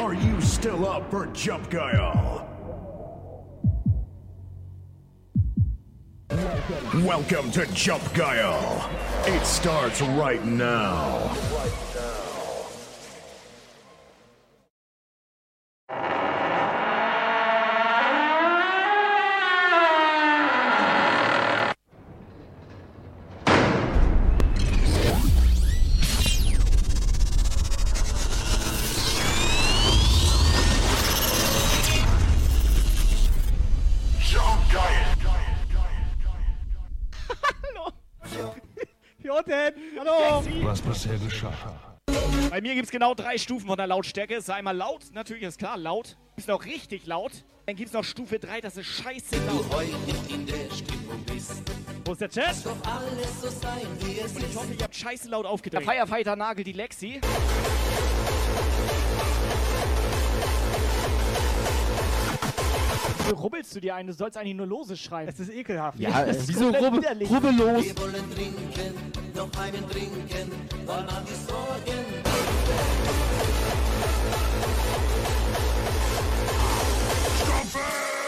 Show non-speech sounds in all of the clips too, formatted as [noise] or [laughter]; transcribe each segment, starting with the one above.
Are you still up for Jump Guile? Welcome to Jump Guile. It starts right now. Bisher geschah. Bei mir gibt es genau drei Stufen von der Lautstärke. Es ist einmal laut, natürlich ist klar, laut. Ist noch richtig laut. Dann gibt es noch Stufe 3, das ist scheiße laut. Wo ist der Chat? Und ich hoffe, ihr habt scheiße laut aufgedreht. Der Firefighter nagelt die Lexi. Wieso rubbelst du dir ein? Du sollst eigentlich nur lose schreien. Es ist ekelhaft. Ja, es es ist ist so komplett rubbel, widerlich. rubbellos.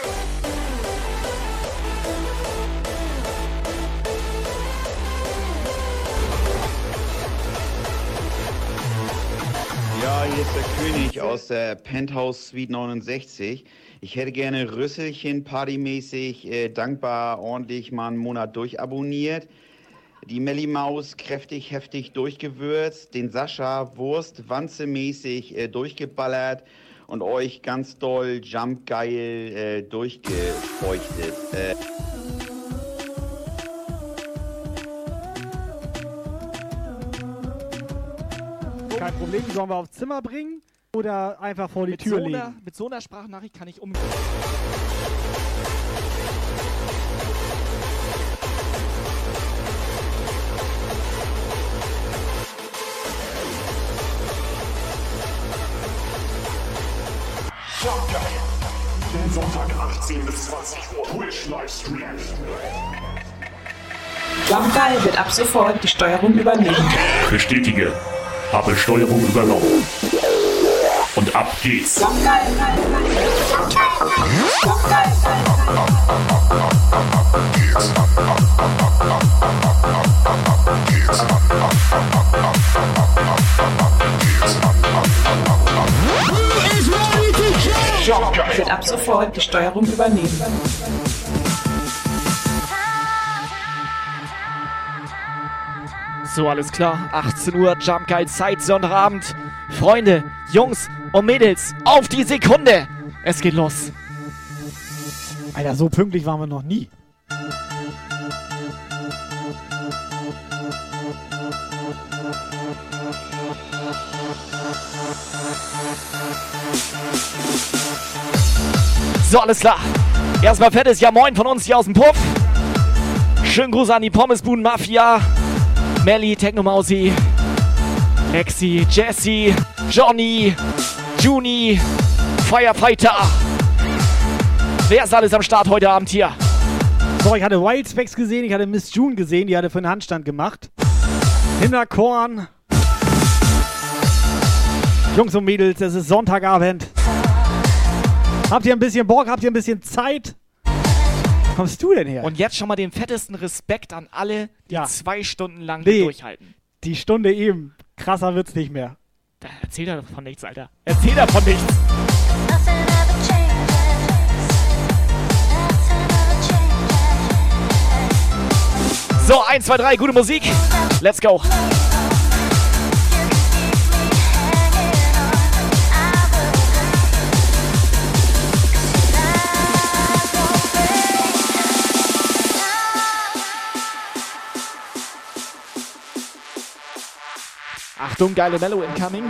Ja, hier ist der König aus der Penthouse Suite 69. Ich hätte gerne Rüsselchen partymäßig, äh, dankbar, ordentlich mal einen Monat durchabonniert. Die Melli Maus kräftig, heftig durchgewürzt. Den Sascha Wurst wanzemäßig äh, durchgeballert. Und euch ganz doll jumpgeil äh, durchgefeuchtet. Äh, Kein Problem, die sollen wir aufs Zimmer bringen oder einfach vor die Mit Tür so, einer, legen. mit so einer Sprachnachricht kann ich umgehen. Jump Guile. Den Sonntag 18 bis 20 Uhr Twitch Livestream. Jumpgeil wird ab sofort die Steuerung übernehmen. Bestätige. Habe Steuerung übernommen. Und ab geht's. Jumpgeil. Jumpgeil. Jump Guile. Wird ab sofort die Steuerung übernehmen. So, alles klar. 18 Uhr, Jump Guide Zeit, Sonntagabend. Freunde, Jungs und Mädels, auf die Sekunde. Es geht los. Alter, so pünktlich waren wir noch nie. So, alles klar. Erstmal fettes Ja Moin von uns hier aus dem Puff. Schönen Gruß an die Pommesbuden Mafia. Melly, Technomausi, Lexi, Jesse, Johnny, Juni, Firefighter. Wer ist alles am Start heute Abend hier? So, ich hatte Wild Specs gesehen, ich hatte Miss June gesehen, die hatte für einen Handstand gemacht. Hinterkorn. Jungs und Mädels, es ist Sonntagabend. Habt ihr ein bisschen Bock? Habt ihr ein bisschen Zeit? Wo kommst du denn her? Und jetzt schon mal den fettesten Respekt an alle, die Ja. zwei Stunden lang Nee. durchhalten. die Stunde eben. Krasser wird's nicht mehr. Da erzähl davon nichts, Alter. Erzähl davon nichts. So, 1, 2, 3, gute Musik. Let's go. Achtung, geile Mellow incoming.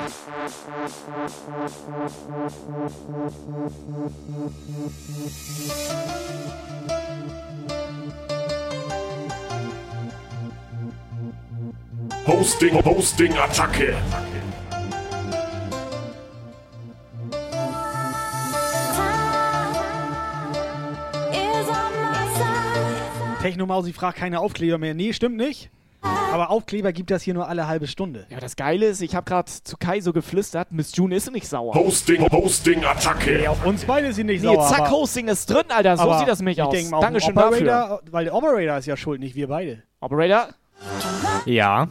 Hosting, Hosting, Attacke. Technomausi fragt keine Aufkleber mehr. Nee, stimmt nicht. Aber Aufkleber gibt das hier nur alle halbe Stunde. Ja, das Geile ist, ich habe gerade zu Kai so geflüstert, Miss June ist nicht sauer. Hosting, Hosting, Attacke. Auf uns beide ist sie nicht Nee, sauer. zack, aber, Hosting ist drin, Alter. So sieht das nämlich ich aus. Denk mal, Dankeschön dafür. Operator, weil der Operator ist ja schuld, nicht wir beide. Operator? Ja.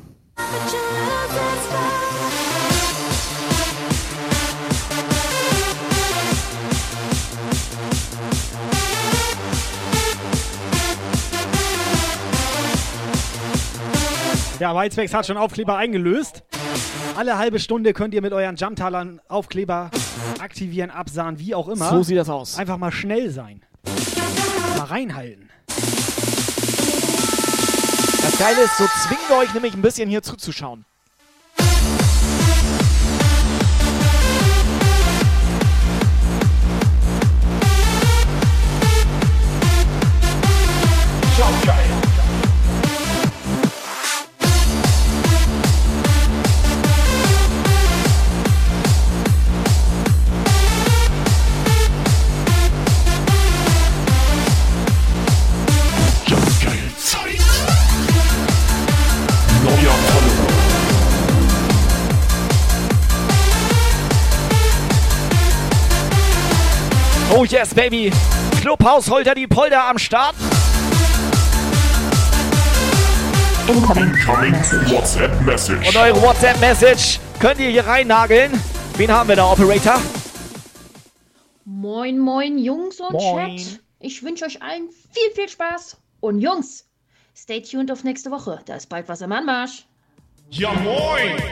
Ja, Whitespecs hat schon Aufkleber eingelöst. Alle halbe Stunde könnt ihr mit euren Jumptalern Aufkleber aktivieren, absahen, wie auch immer. So sieht das aus. Einfach mal schnell sein. Mal reinhalten. Das Geile ist, so zwingen wir euch nämlich ein bisschen hier zuzuschauen. Jump. Jump Oh yes, baby. Clubhaus Holter die Polder am Start. Incoming WhatsApp Message. Und eure WhatsApp-Message könnt ihr hier reinnageln. Wen haben wir da, Operator? Moin, moin, Jungs und Moin. Chat. Ich wünsche euch allen viel, viel Spaß. Und Jungs, stay tuned auf nächste Woche. Da ist bald was im Anmarsch. Ja moin.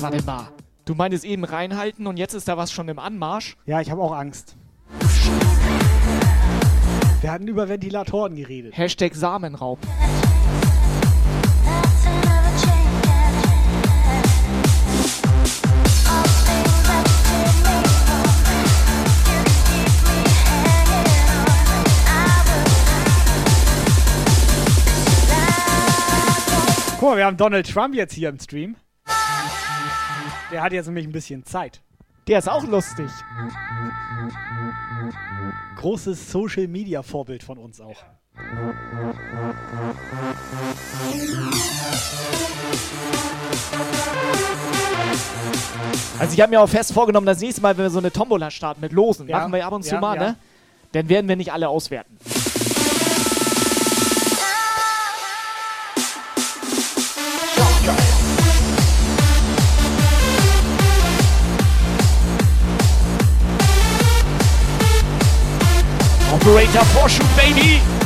Warte mal. Du meintest eben reinhalten und jetzt ist da was schon im Anmarsch? Ja, ich habe auch Angst. Wir hatten über Ventilatoren geredet. Hashtag Samenraub. Guck mal, wir haben Donald Trump jetzt hier im Stream. Der hat jetzt nämlich ein bisschen Zeit. Der ist auch lustig. Großes Social Media Vorbild von uns auch. Also ich habe mir auch fest vorgenommen, das nächste Mal, wenn wir so eine Tombola starten mit Losen, Ja. machen wir ab und zu Ja, mal, ja. ne? Dann werden wir nicht alle auswerten. Operator Vorschub, Baby!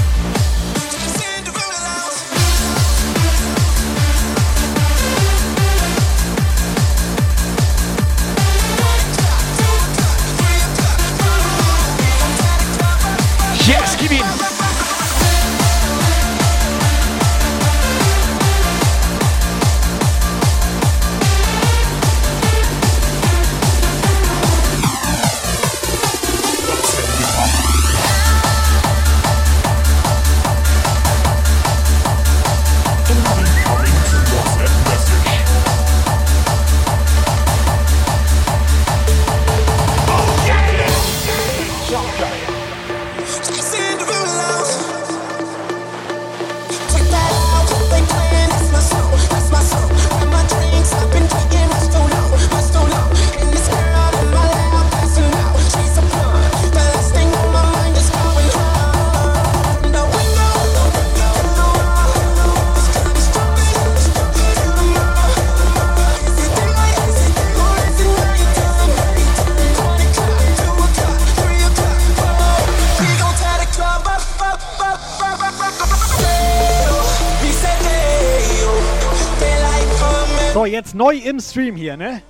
Neu im Stream hier, ne?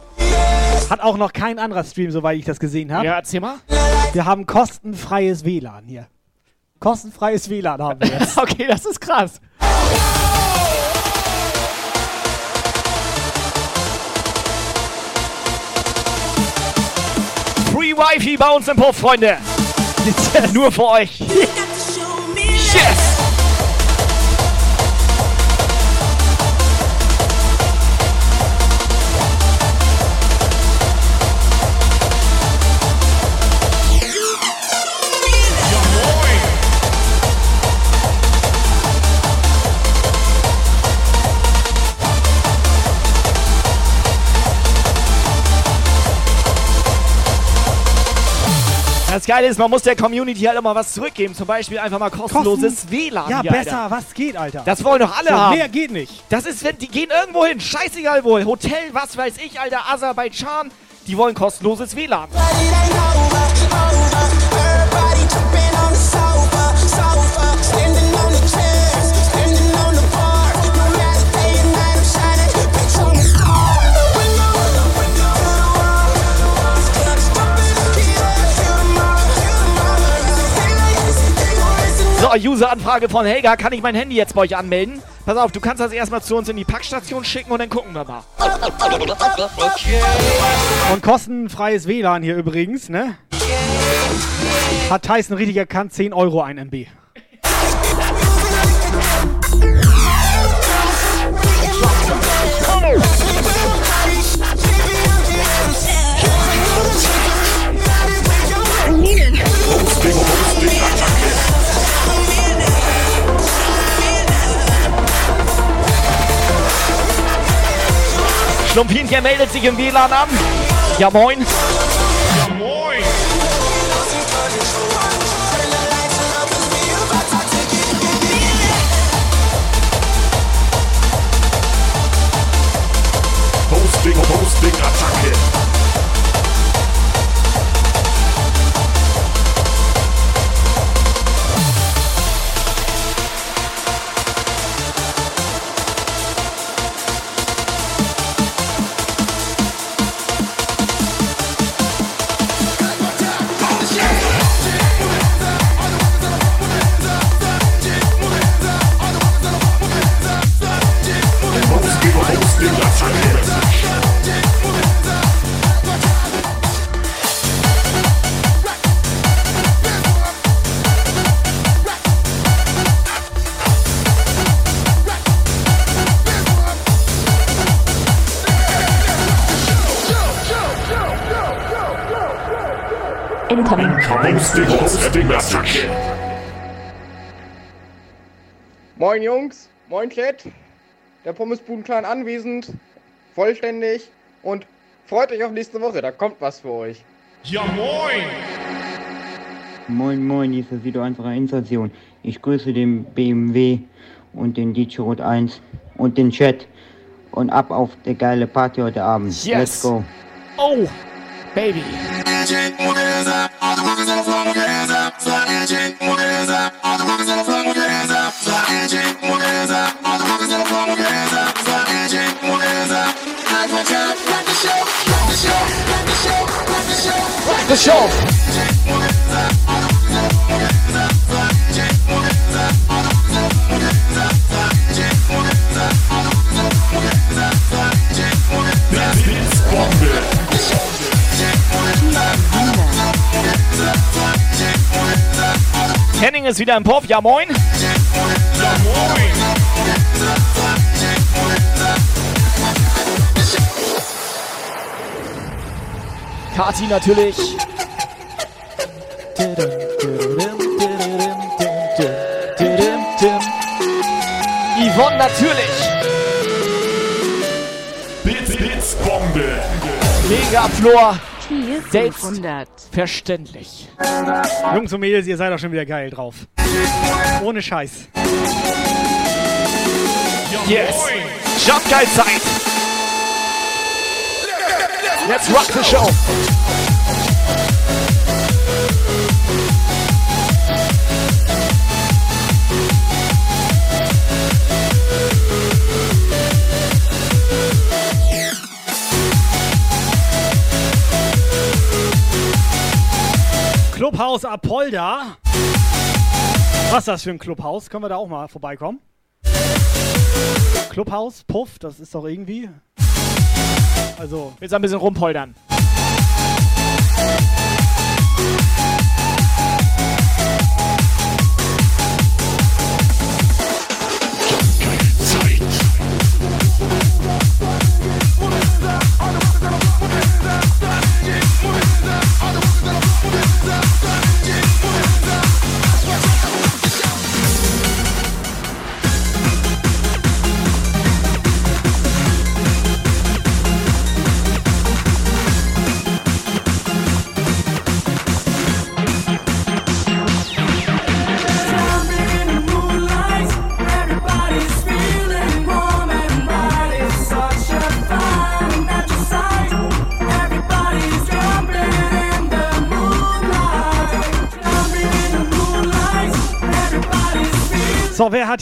Hat auch noch kein anderer Stream, soweit ich das gesehen habe. Ja, erzähl mal. Wir haben kostenfreies WLAN hier. Kostenfreies WLAN haben wir jetzt. [laughs] Okay, das ist krass. Free Wifi bei uns im Puff, Freunde. Nur für euch. [laughs] Das Geile ist, man muss der Community halt immer was zurückgeben. Zum Beispiel einfach mal kostenloses WLAN. Ja, hier, besser, Alter. was geht, Alter? Das wollen doch alle so, haben. mehr geht nicht. Das ist, wenn die gehen irgendwo hin, scheißegal wo, Hotel, was weiß ich, Alter, Aserbaidschan, die wollen kostenloses WLAN. So, User-Anfrage von Helga, kann ich mein Handy jetzt bei euch anmelden? Pass auf, du kannst das erstmal zu uns in die Packstation schicken und dann gucken wir mal. Und kostenfreies WLAN hier übrigens, ne? Hat Tyson richtig erkannt, 10 Euro ein MB. Schlumpfinchen meldet sich im WLAN an. Ja, moin. Ja, moin. Moin Jungs, moin Chat. Der Pommesbuden-Clan anwesend, vollständig und freut euch auf nächste Woche, da kommt was für euch. Ja, moin. Moin Moin, hier ist das wieder unsere Installation. Ich grüße den BMW und den DJ Rot 1 und den Chat und ab auf der geile Party heute Abend. Yes. Let's go. Oh, Baby. Rock the show. Blitzbombe. Henning ist wieder im Puff. Ja, moin. Ja, moin. Kati natürlich. Yvonne natürlich. Blitz, Blitzbombe. Megaflor. Tier Selbst- 500. Verständlich. Jungs und Mädels, ihr seid doch schon wieder geil drauf. Ohne Scheiß. Yes. Jump geil Zeit. Let's rock the show. Clubhaus Apolda. Was ist das für ein Clubhaus? Können wir da auch mal vorbeikommen? Clubhaus, Puff, das ist doch irgendwie. Also, Willst ein bisschen rumpoldern?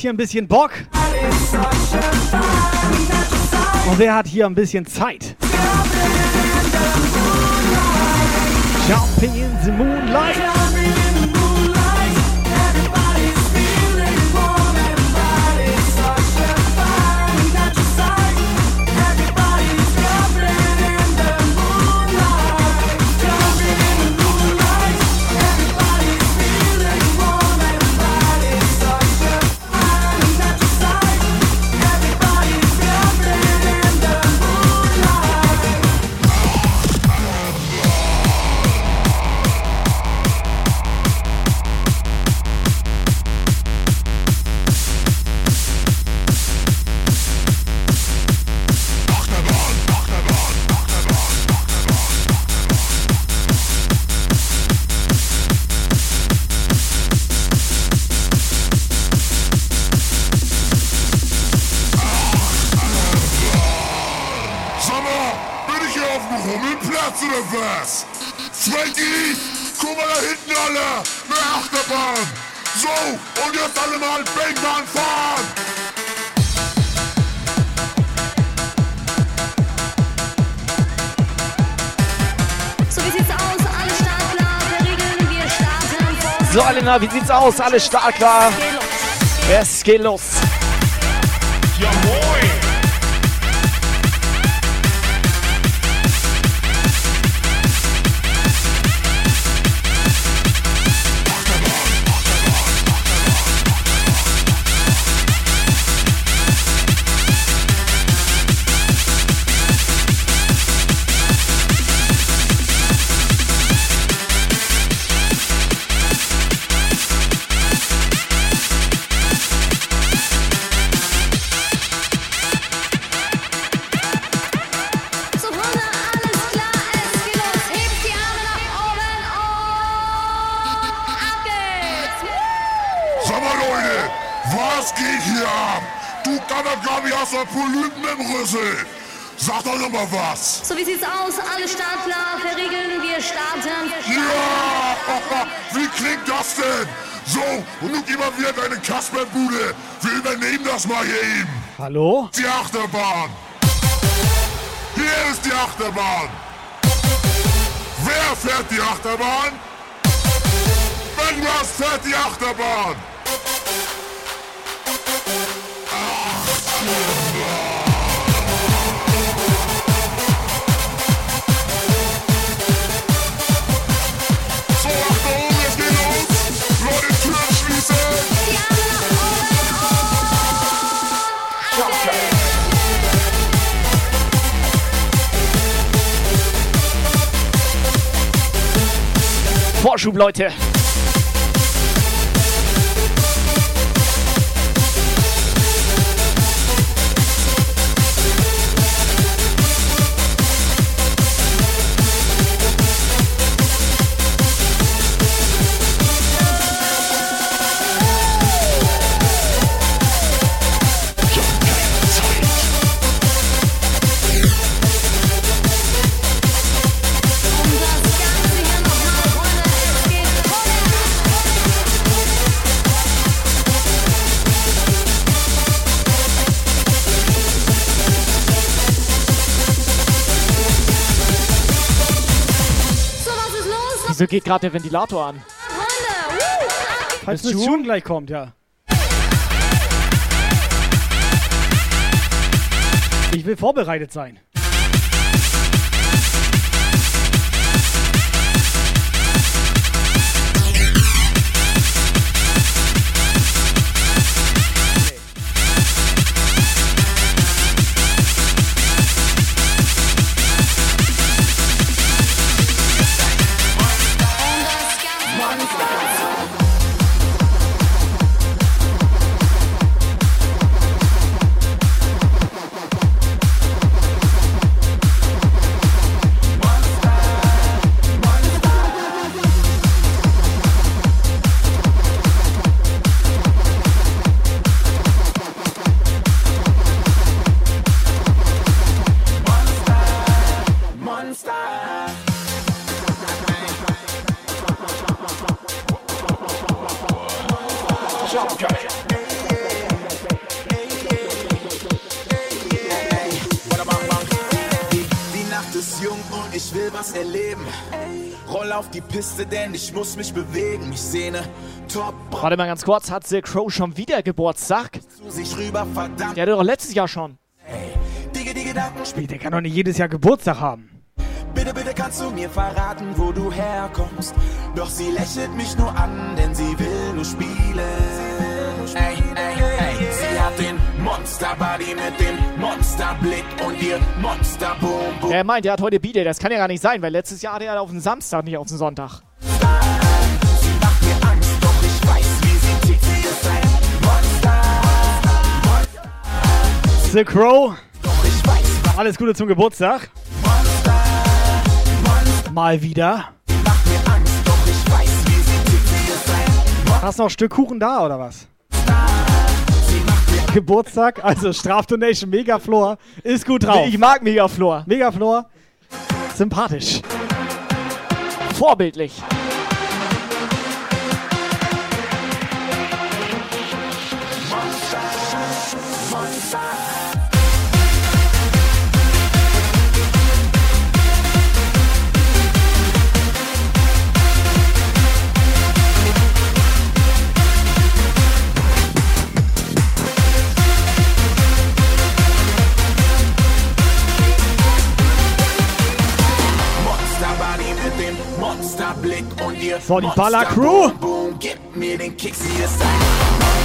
hier ein bisschen Bock? Und wer hat hier ein bisschen Zeit? Jumping in the Moonlight. aus, alle stark da. Es geht los. Jawohl. mal hier eben. Hallo? Die Achterbahn. Hier ist die Achterbahn. Wer fährt die Achterbahn? Wenn was fährt die Achterbahn. Achterbahn. Vorschub, Leute. Wieso geht gerade der Ventilator an? Falls eine Tune gleich kommt, ja. Ich will vorbereitet sein. Piste, denn ich muss mich bewegen. Ich sehne top Warte mal ganz kurz, hat The Crow schon wieder Geburtstag? zu sich rüber, verdammt. Der hatte doch letztes Jahr schon. Dicke, die Gedanken spielen. Der kann doch nicht jedes Jahr Geburtstag haben. Bitte, bitte kannst du mir verraten, wo du herkommst. Doch sie lächelt mich nur an, denn sie will nur spielen. Ey, ey, ey, sie hat den Monsterbody mit dem Monsterblick und ihr Monster Boom Boom. Er meint, er hat heute B-Day. Das kann ja gar nicht sein, weil letztes Jahr hatte er auf den Samstag, nicht auf den Sonntag. Monster. The Crow, alles Gute zum Geburtstag. Mal wieder. Monster. Hast noch ein Stück Kuchen da oder was? Geburtstag, also Strafdonation Megaflor ist gut drauf. Ich mag Megaflor. Megaflor, sympathisch. Vorbildlich. So, die ist ein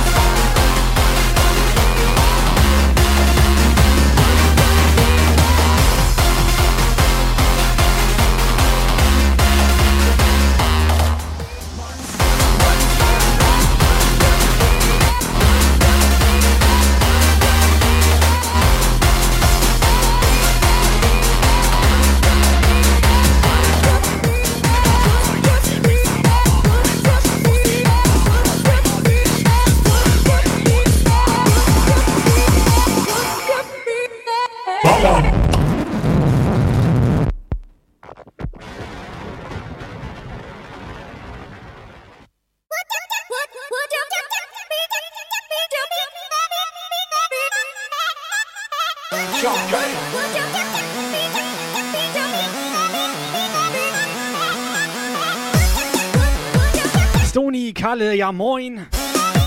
Kalle, ja moin.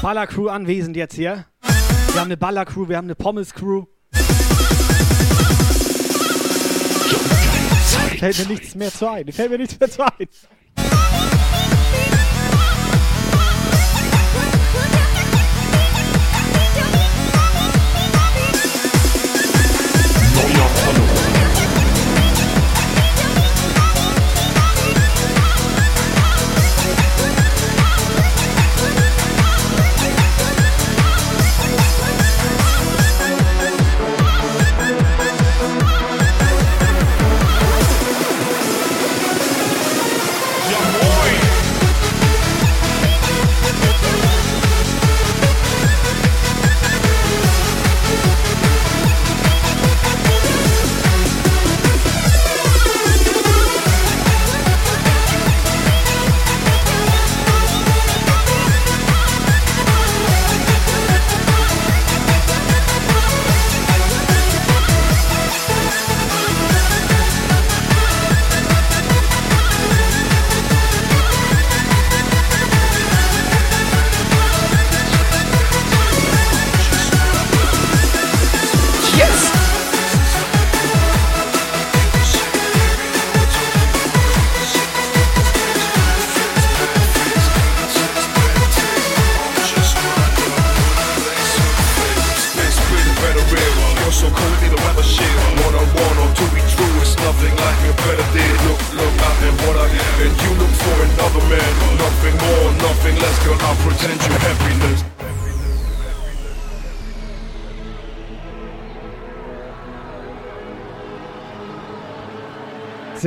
Ballercrew anwesend jetzt hier. Wir haben eine Ballercrew, wir haben eine Pommes-Crew. Fällt mir nichts mehr zu ein. Fällt mir nichts mehr zu ein.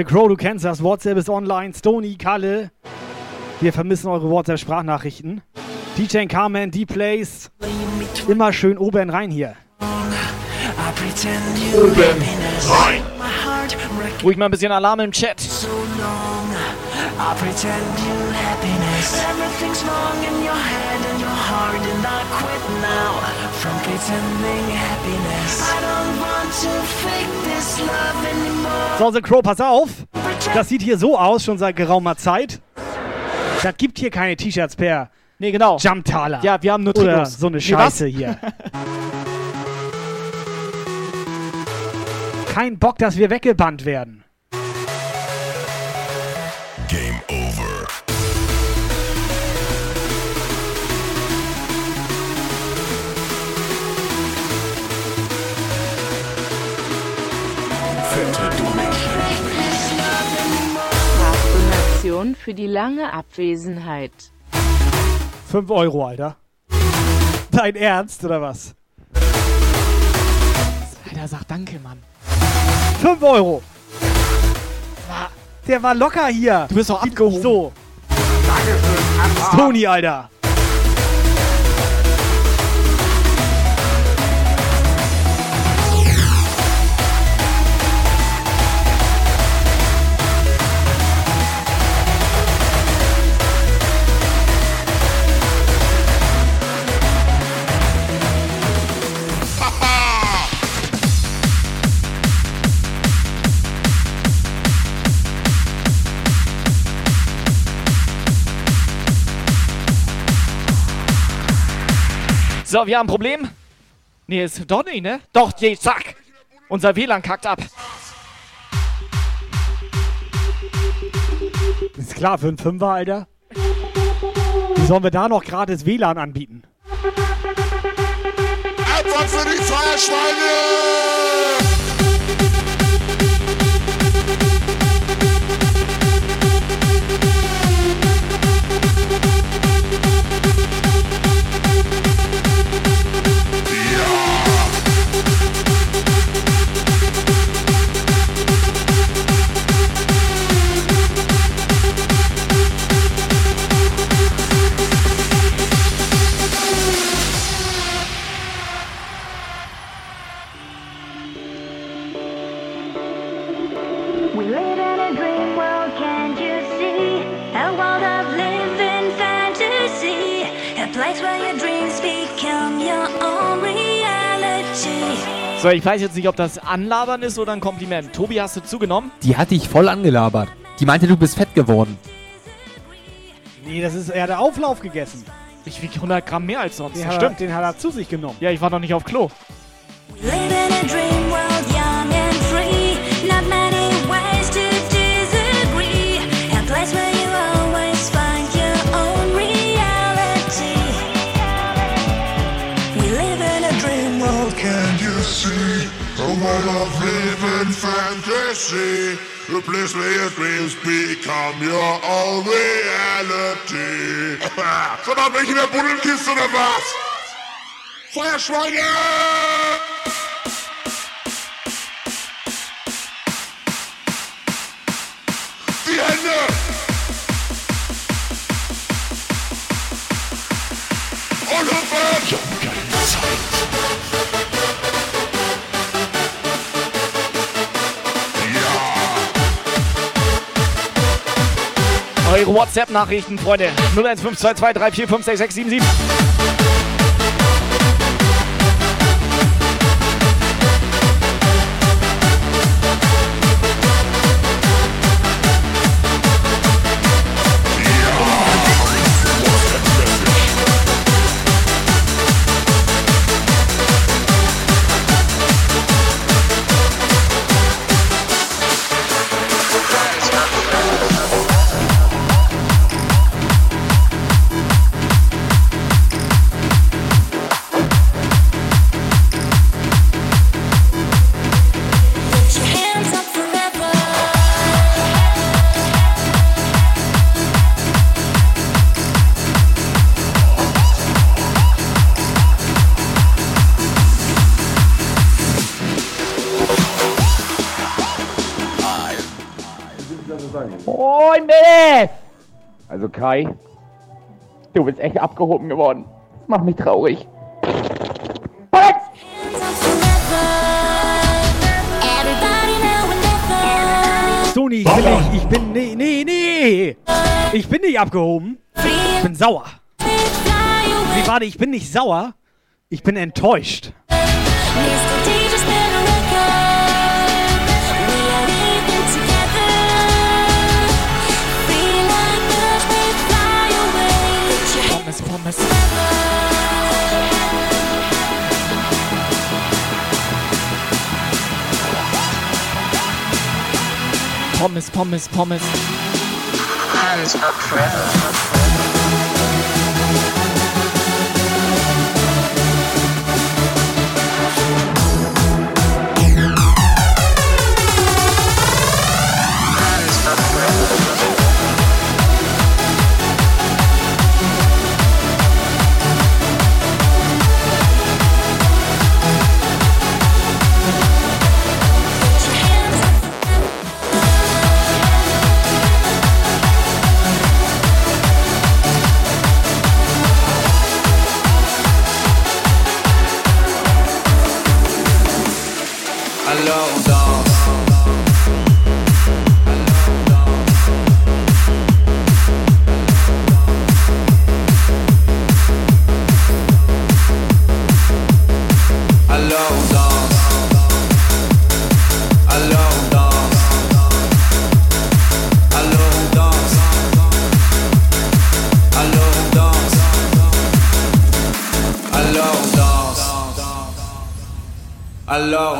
The Crow, du kennst das. WhatsApp ist online. Stony, Kalle. Wir vermissen eure WhatsApp-Sprachnachrichten. DJ Carmen, D-Plays. Immer schön oben rein hier. Oben rein. Ruhig mal ein bisschen Alarm im Chat. So long, I pretend you happiness. Everything's wrong in your head and your heart, and I quit now from pretending happiness. I don't want to fake this love anymore. So, The Crow, pass auf. Das sieht hier so aus, schon seit geraumer Zeit. Das gibt hier keine T-Shirts per Nee, genau. Jumptaler. Ja, wir haben nur Oder so eine Nee? Scheiße hier. [laughs] Kein Bock, dass wir weggebannt werden. Game over. Donation für die lange Abwesenheit. 5 Euro, Alter. Dein Ernst, oder was? Alter, sag danke, Mann. 5 Euro. Der war locker hier. Du bist doch abgehoben. So. Tony, Alter. So, wir haben ein Problem. Nee, ist doch nicht, ne? Doch, je, zack. Unser WLAN kackt ab. Ist klar, für einen Fünfer, Alter. Wie sollen wir da noch gratis WLAN anbieten? Etwa für die Feuerschweine! So, ich weiß jetzt nicht, ob das Anlabern ist oder ein Kompliment. Tobi, hast du zugenommen? Die hat dich voll angelabert. Die meinte, du bist fett geworden. Nee, das ist eher der Auflauf gegessen. Ich wiege 100 Gramm mehr als sonst. Den Das hat, er, stimmt. den hat er zu sich genommen. Ja, ich war noch nicht auf Klo. In a dream world, A place where your dreams become your own reality. [laughs] so, dann bin ich in der Buddelkiste oder was? Feuerschweine! Die Hände! Und hüpfen! Eure WhatsApp-Nachrichten, Freunde. 0152234566777. Kai, du bist echt abgehoben geworden. Das macht mich traurig. Never. Toni, ich bin nicht, ich bin, nee, nee, nee. Ich bin nicht abgehoben. Ich bin sauer. Nee, warte, ich bin nicht sauer. Ich bin enttäuscht. Pommes, Pommes, Pommes. Hands up forever.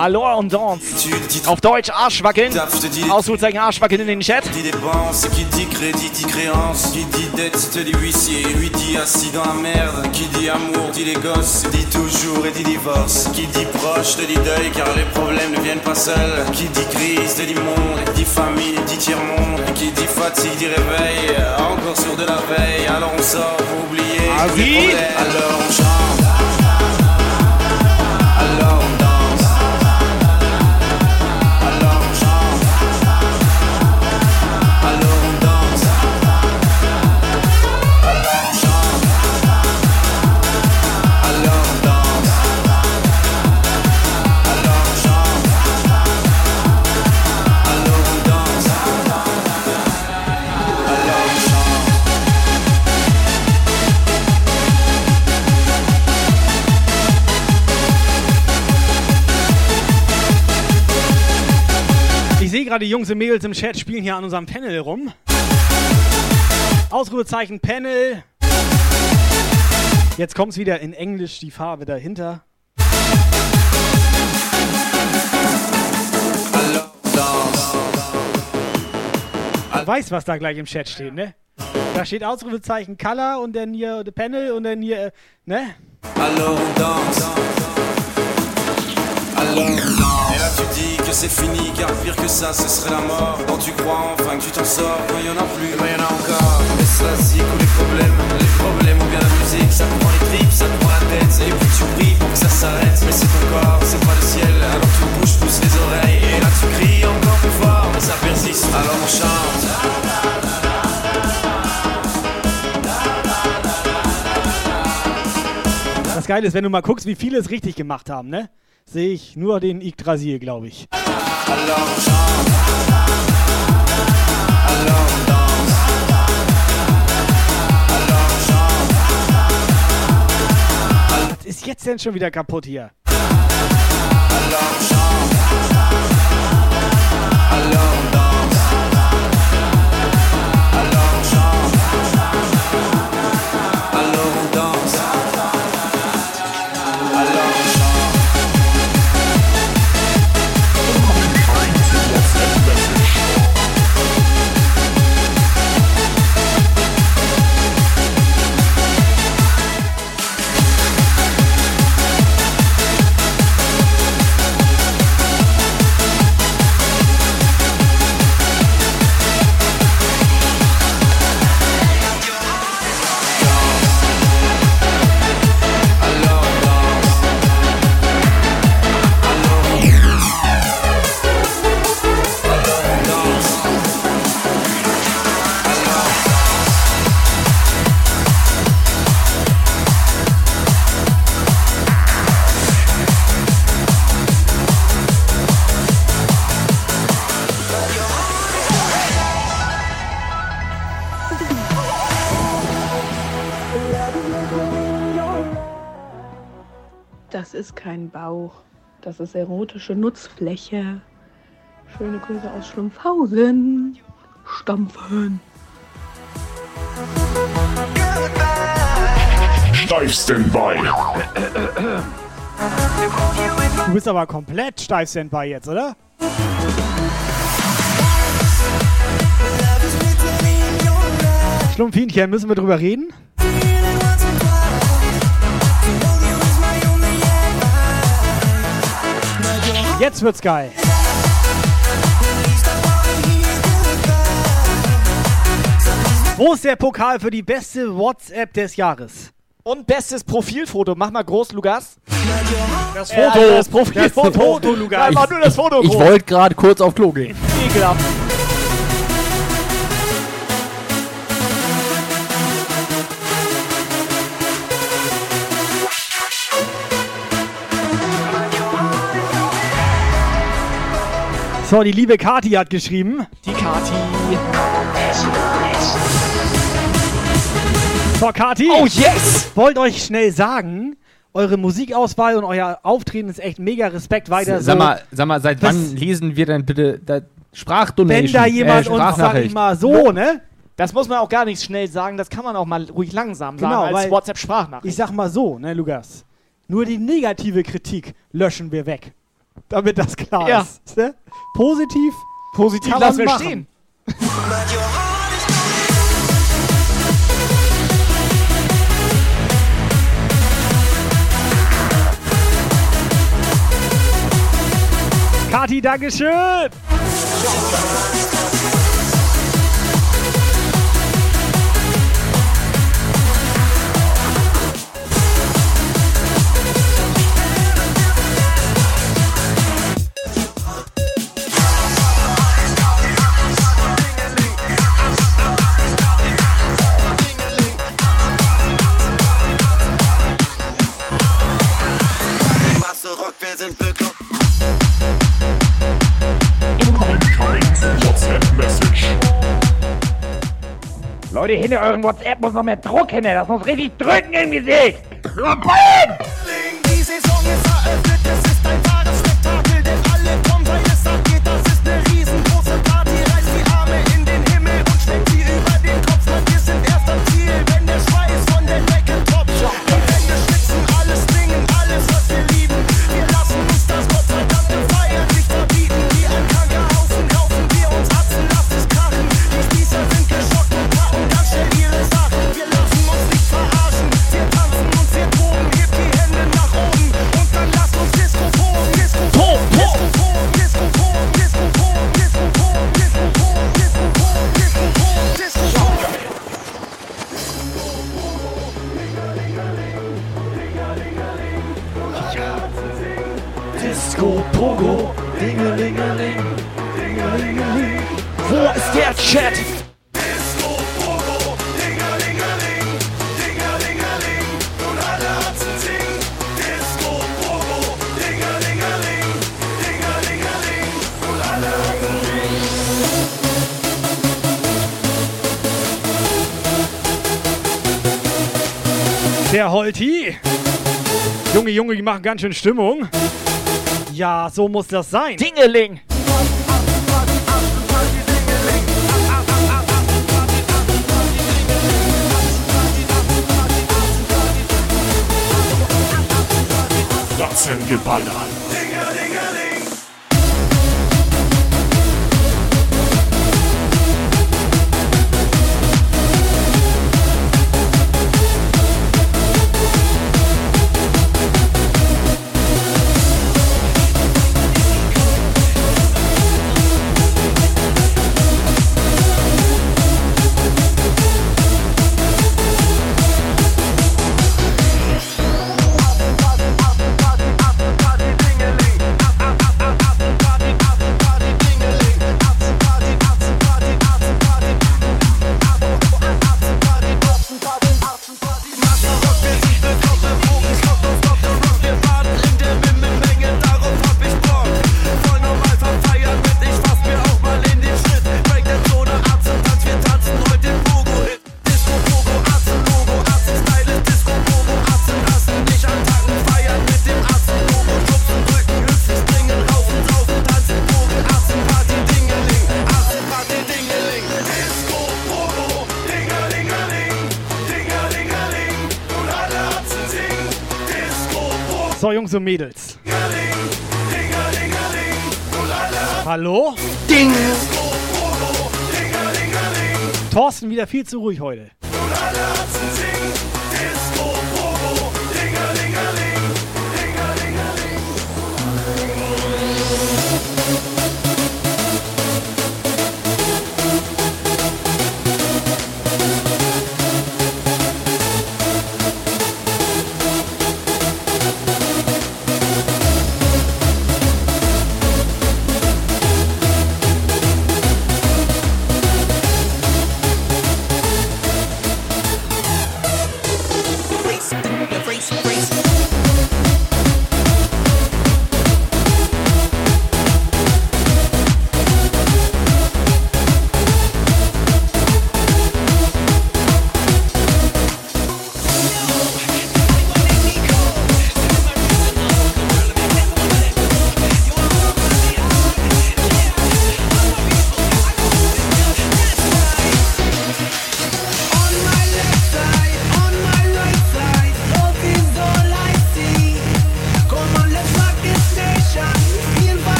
Hallo und Dance. Auf Deutsch Arschwackeln. Ausrufezeichen Arschwackeln in den Chat. Qui dépense, qui dit crédit dit créance, qui dit dette te dit huissier, lui dit assis dans la merde, qui dit amour dit les gosses, dit toujours et dit divorce, qui dit proche te dit deuil car les problèmes ne viennent pas seuls, qui dit crise te dit monde, dit famille dit tiers-monde, qui dit fatigue dit réveil, encore sur de la veille, alors on sort pour oublier Ah oui alors on chante, gerade, die Jungs und Mädels im Chat spielen hier an unserem Panel rum. Ausrufezeichen Panel. Jetzt kommt's wieder in Englisch, die Farbe dahinter. Du weißt, was da gleich im Chat steht, ne? Da steht Ausrufezeichen Color und dann hier Panel und dann hier, äh, ne? Alors on Et là tu dis que c'est fini, car pire que ça, ce serait la mort. Quand tu crois enfin que tu t'en sors, quand y en a plus, quand y en a encore. Mais cela zig ou les problèmes, les problèmes ou bien la musique, ça te prend les tripes, ça te prend la tête. Et puis tu pries pour que ça s'arrête. Mais c'est ton corps, c'est pas le ciel. Alors tu bouges tous les oreilles. Et là tu cries encore plus fort, mais ça persiste. Alors on chante. Das Geile ist, wenn du mal guckst, wie viele es richtig gemacht haben, ne? Sehe ich nur den Yggdrasil, glaube ich. Was ist jetzt denn schon wieder kaputt hier? Ist kein Bauch. Das ist erotische Nutzfläche. Schöne Grüße aus Schlumpfhausen. Stampfen. Steif Standby. Du bist aber komplett steif Standby jetzt, oder? Schlumpfinchen, müssen wir drüber reden? Jetzt wird's geil. Wo ist der Pokal für die beste WhatsApp des Jahres? Und bestes Profilfoto. Mach mal groß, Lukas. Das Foto. Foto. das Profilfoto. Das Foto, Lukas. Einfach nur das Foto Ich groß. wollte gerade kurz auf Klo gehen. Ekelhaft. So, die liebe Kati hat geschrieben. Die Kati. So, Kati. Oh, yes! Wollt euch schnell sagen, eure Musikauswahl und euer Auftreten ist echt mega Respekt weiter Sag so. mal, sag mal, seit Das- wann lesen wir denn bitte da Sprachdonation? Wenn da jemand äh, uns, sag ich mal, so, ne? Das muss man auch gar nicht schnell sagen, das kann man auch mal ruhig langsam Genau, sagen als weil- WhatsApp-Sprachnachricht. Ich sag mal so, ne, Lukas? Nur die negative Kritik löschen wir weg. Damit das klar Ja. ist. Ne? Positiv. Positiv kann lassen man wir machen. stehen. Kati, Dankeschön! [laughs] WhatsApp-Message. Leute, hinter euren WhatsApp muss noch mehr Druck hinter. Das muss richtig drücken im Gesicht. Die Saison ist eröffnet, es ist ein wahres machen ganz schön Stimmung. Ja, so muss das sein. Dingeling. Ratzengeballer. So, Mädels. Hallo? Ding! Thorsten wieder viel zu ruhig heute.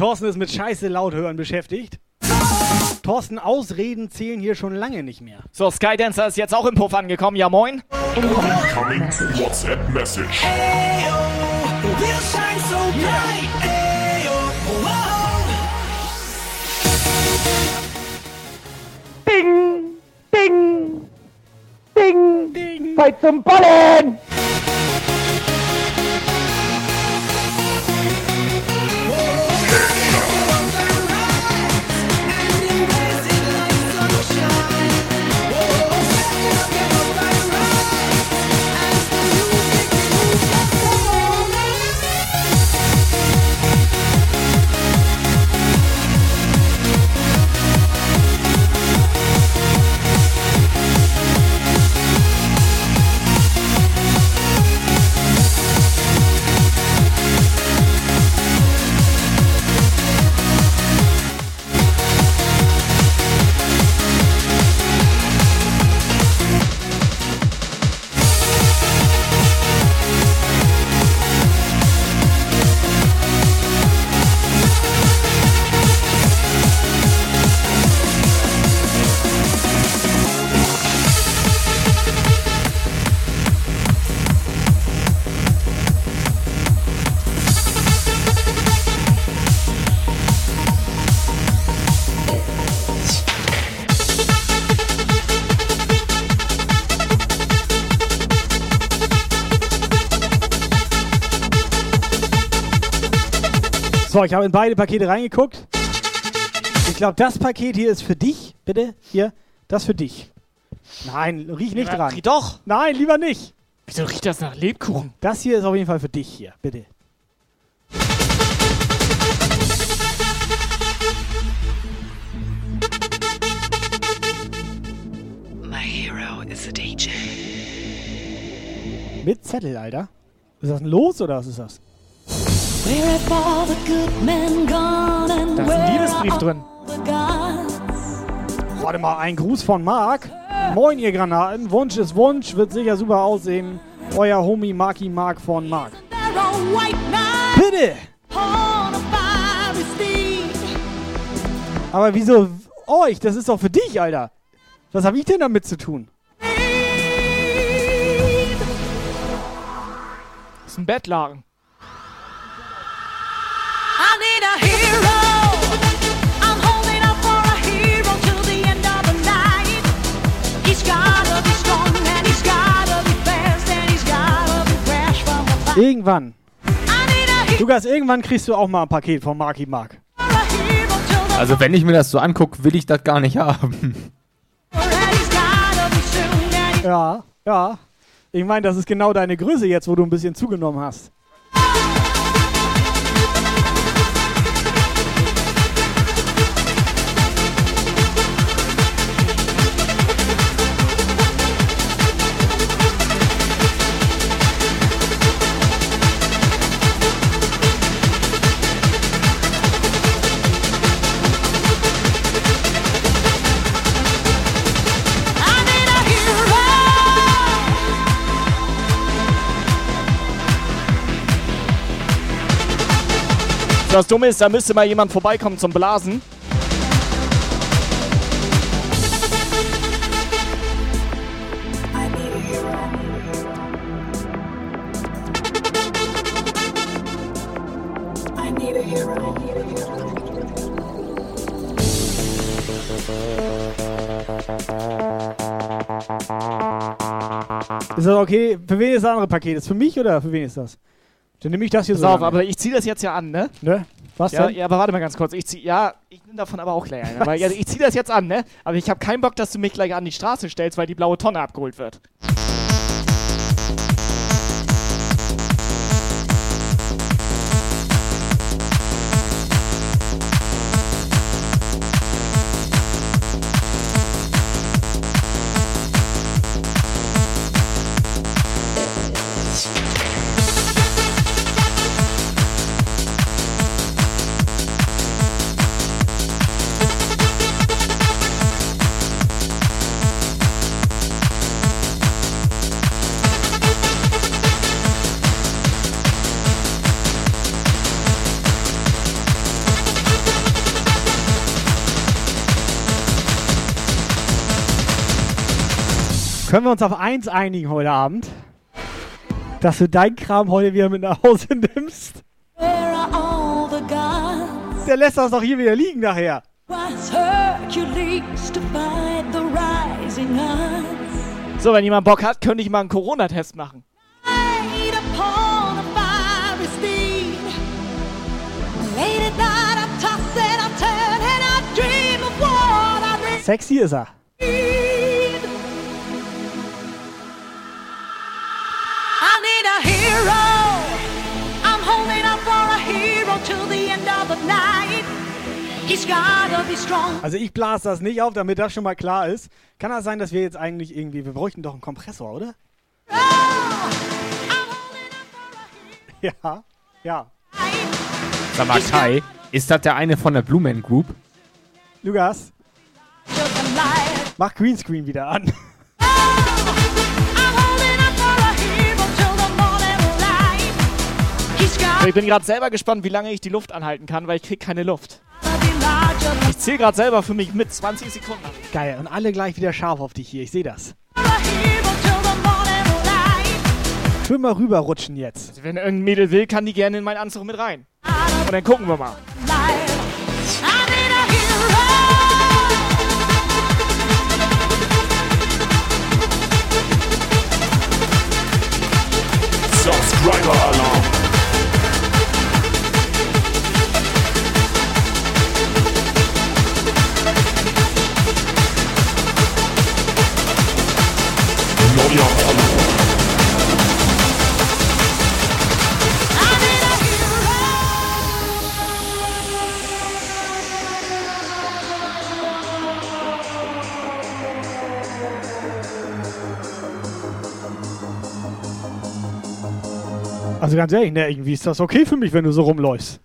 Thorsten ist mit Scheiße laut hören beschäftigt. Thorsten, Ausreden zählen hier schon lange nicht mehr. So, Skydancer ist jetzt auch im Puff angekommen. Ja, moin. Incoming WhatsApp Message. Ding! So, ich habe in beide Pakete reingeguckt. Ich glaube, das Paket hier ist für dich. Bitte, hier. Das für dich. Nein, riech nicht Ja, dran. riech doch. Nein, lieber nicht. Wieso riecht das nach Lebkuchen? Das hier ist auf jeden Fall für dich hier. Bitte. My hero is a DJ. Mit Zettel, Alter. Ist das ein Los oder was ist das? Da ist ein where Liebesbrief are drin. all the gods? Warte mal, ein Gruß von Marc. Moin, ihr Granaten. Wunsch ist Wunsch. Wird sicher super aussehen. Euer Homie Marky Mark von Marc. Knights Bitte! Aber wieso euch? Das ist doch für dich, Alter. Was habe ich denn damit zu tun? Das ist ein Bettlaken. Irgendwann. Lukas, irgendwann kriegst du auch mal ein Paket von Marky Mark. Also wenn ich mir das so angucke, will ich das gar nicht haben. Ja, ja. Ich meine, das ist genau deine Größe jetzt, wo du ein bisschen zugenommen hast. Das Dumme ist, da müsste mal jemand vorbeikommen zum Blasen. Ist das okay? Für wen ist das andere Paket? Ist für mich oder für wen ist das? Dann nehme ich das hier Pass so. auf, aber ich ziehe das jetzt ja an, ne? Ne? Was ja, denn? ja, aber warte mal ganz kurz. Ich zieh, ja, ich nehme davon aber auch gleich ein. Aber ja, ich ziehe das jetzt an, ne? Aber ich habe keinen Bock, dass du mich gleich an die Straße stellst, weil die blaue Tonne abgeholt wird. Können wir uns auf eins einigen heute Abend? Dass du dein Kram heute wieder mit nach Hause [laughs] nimmst? Der lässt das doch hier wieder liegen nachher. So, wenn jemand Bock hat, könnte ich mal einen Corona-Test machen. Ride upon a hero. I'm holding out for a hero till the end of the night. He's gotta be strong. Also ich blase das nicht auf, damit das schon mal klar ist. Kann das sein, dass wir jetzt eigentlich irgendwie, wir bräuchten doch einen Kompressor, oder? Ja, ja. Sag mal, Kai, ist das der eine von der Blue Man Group? Lukas, mach Greenscreen wieder an. Ich bin gerade selber gespannt, wie lange ich die Luft anhalten kann, weil ich krieg keine Luft. Ich zähle gerade selber für mich mit 20 Sekunden. Geil, und alle gleich wieder scharf auf dich hier, ich sehe das. Schön mal rüberrutschen jetzt. Also wenn irgendein Mädel will, kann die gerne in meinen Anzug mit rein. Und dann gucken wir mal. Also ganz ehrlich, ne, irgendwie ist das okay für mich, wenn du so rumläufst.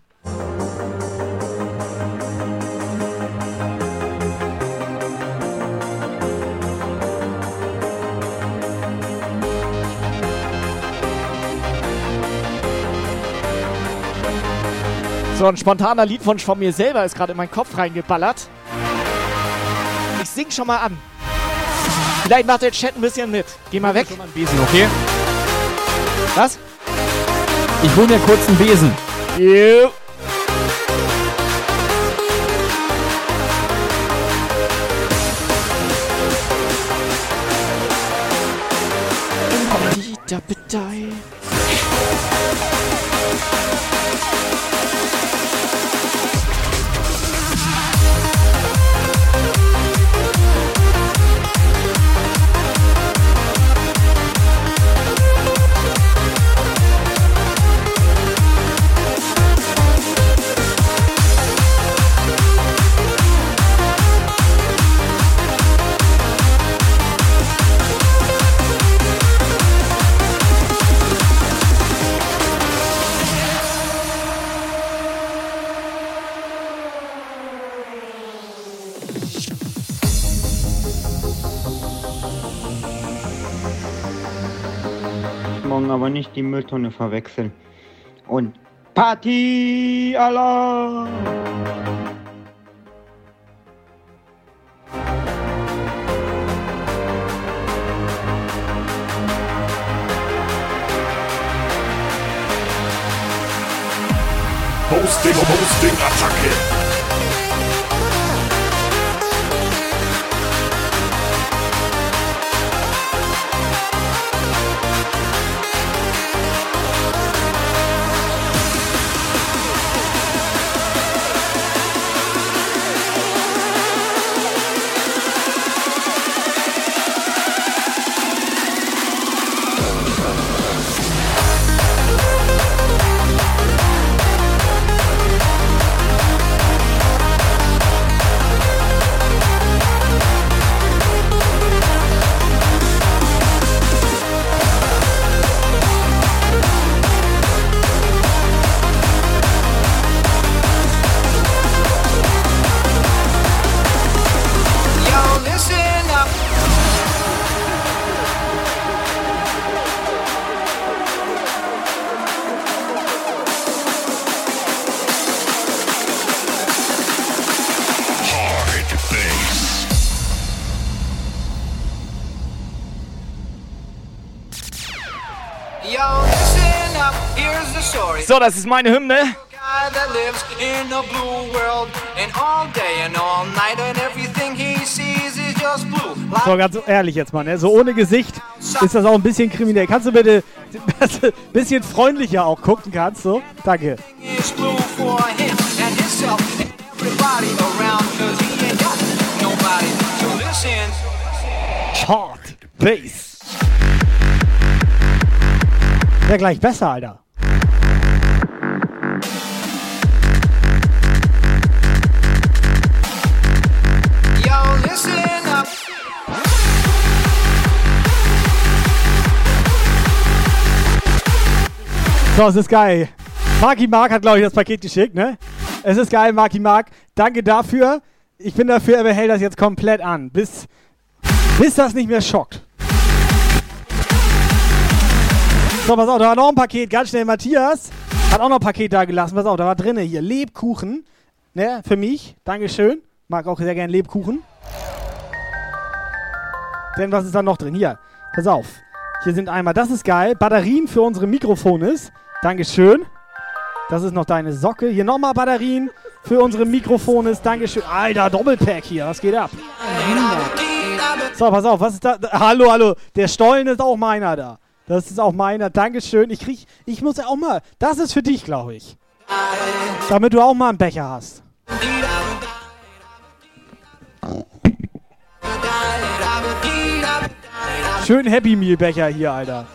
So, ein spontaner Liedwunsch von mir selber ist gerade in meinen Kopf reingeballert. Ich sing schon mal an. Vielleicht macht der Chat ein bisschen mit. Geh mal weg. Besen, okay? Was? Ich hol mir kurz einen Besen. Jo. Morgen aber die Mülltonne verwechseln. Und Party Alarm! Hosting, Hosting, Attacke. He sees is just blue. So, ganz ehrlich jetzt mal, ne? So ohne Gesicht ist das auch ein bisschen kriminell. Kannst du bitte [laughs] ein bisschen freundlicher auch gucken kannst, so? Danke. is blue for him and himself and everybody around cause he ain't got nobody to listen. Hard Bass. Ja, gleich besser, Alter. So, es ist geil. Marky Mark hat, glaube ich, das Paket geschickt, ne? Es ist geil, Marky Mark. Danke dafür. Ich bin dafür, er behält das jetzt komplett an. Bis, bis das nicht mehr schockt. So, pass auf, da war noch ein Paket. Ganz schnell, Matthias hat auch noch ein Paket da gelassen. Pass auf, da war drinne hier Lebkuchen. Ne, für mich. Dankeschön. Mag auch sehr gern Lebkuchen. Denn was ist da noch drin? Hier, pass auf. Hier sind einmal, das ist geil, Batterien für unsere Mikrofone. Dankeschön. Das ist noch deine Socke. Hier nochmal Batterien für unsere Mikrofone. Dankeschön. Alter, Doppelpack hier. Was geht ab? So, pass auf, was ist da? Hallo, hallo. Der Stollen ist auch meiner da. Das ist auch meiner. Dankeschön. Ich krieg, ich muss auch mal. Das ist für dich, glaube ich. Damit du auch mal einen Becher hast. Schön Happy Meal Becher hier, Alter.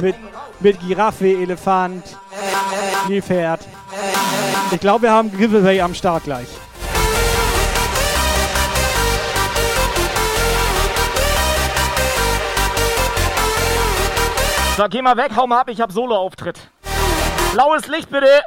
Mit, mit Giraffe, Elefant, Nilpferd. Ich glaube, wir haben Giveaway am Start gleich. So, geh mal weg, hau mal ab, ich hab Solo-Auftritt. Blaues Licht bitte.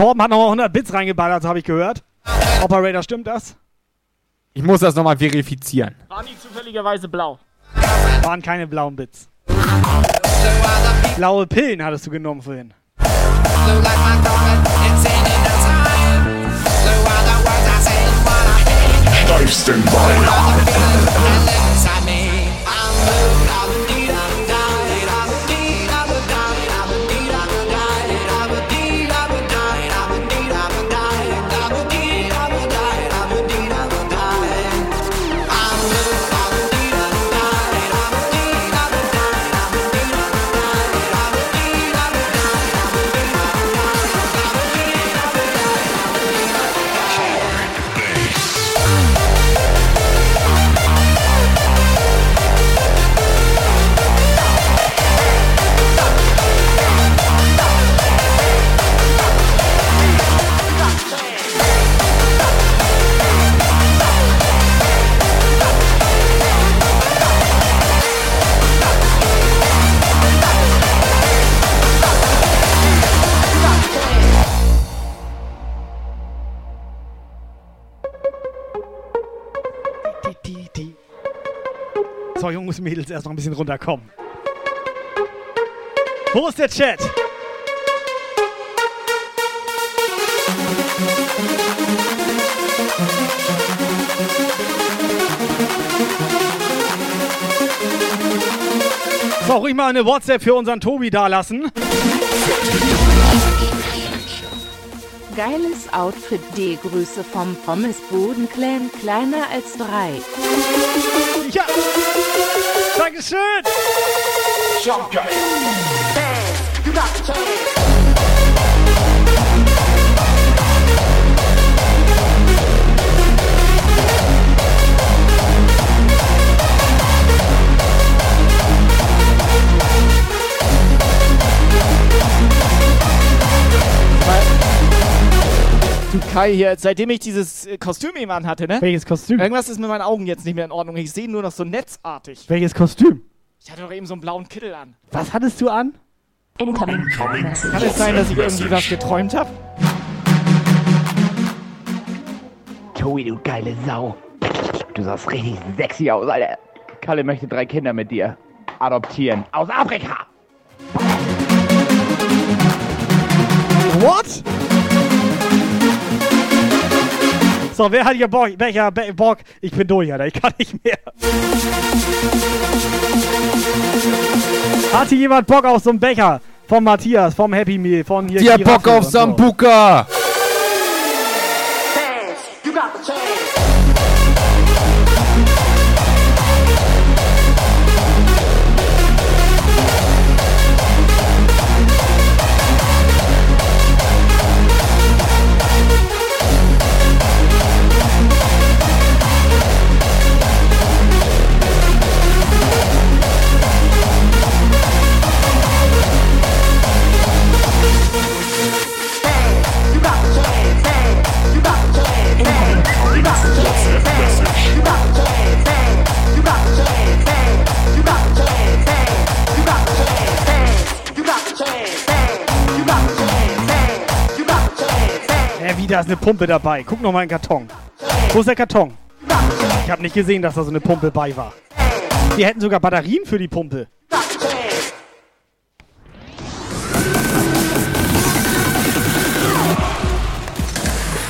Torben hat nochmal 100 Bits reingeballert, habe ich gehört. Operator, stimmt das? Ich muss das nochmal verifizieren. War nie zufälligerweise blau. Waren keine blauen Bits. Blaue Pillen hattest du genommen vorhin. Steifsten Beine. So, Jungs und Mädels, erst noch ein bisschen runterkommen. Wo ist der Chat? So, ruhig mal eine WhatsApp für unseren Tobi dalassen. Geiles Outfit D. Grüße vom Pommesboden-Clan, kleiner als drei. Ja! Dankeschön! Jump geil. You Du Kai hier, seitdem ich dieses äh, Kostüm eben anhatte, ne? Welches Kostüm? Irgendwas ist mit meinen Augen jetzt nicht mehr in Ordnung. Ich sehe nur noch so netzartig. Welches Kostüm? Ich hatte doch eben so einen blauen Kittel an. Was hattest du an? Incoming. Kann es sein, dass ich irgendwie was geträumt habe? Tobi, du geile Sau. Du sahst richtig sexy aus, Alter. Kalle möchte drei Kinder mit dir adoptieren. Aus Afrika. What? So, wer hat hier Bock? Welcher Be Bock? Ich bin durch, Alter. Ich kann nicht mehr. Hatte jemand Bock auf so einen Becher? Vom Matthias, vom Happy Meal, von hier. Die hat Bock auf und so. Da ist eine Pumpe dabei. Guck noch mal in den Karton. Wo ist der Karton? Ich habe nicht gesehen, dass da so eine Pumpe bei war. Die hätten sogar Batterien für die Pumpe.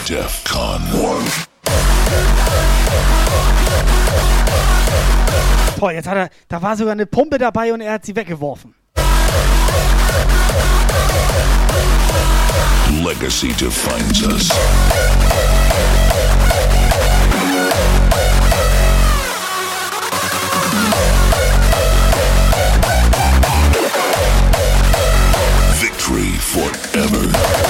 DEFCON 1. Boah, jetzt hat er, da war sogar eine Pumpe dabei und er hat sie weggeworfen. Legacy defines us. Victory forever.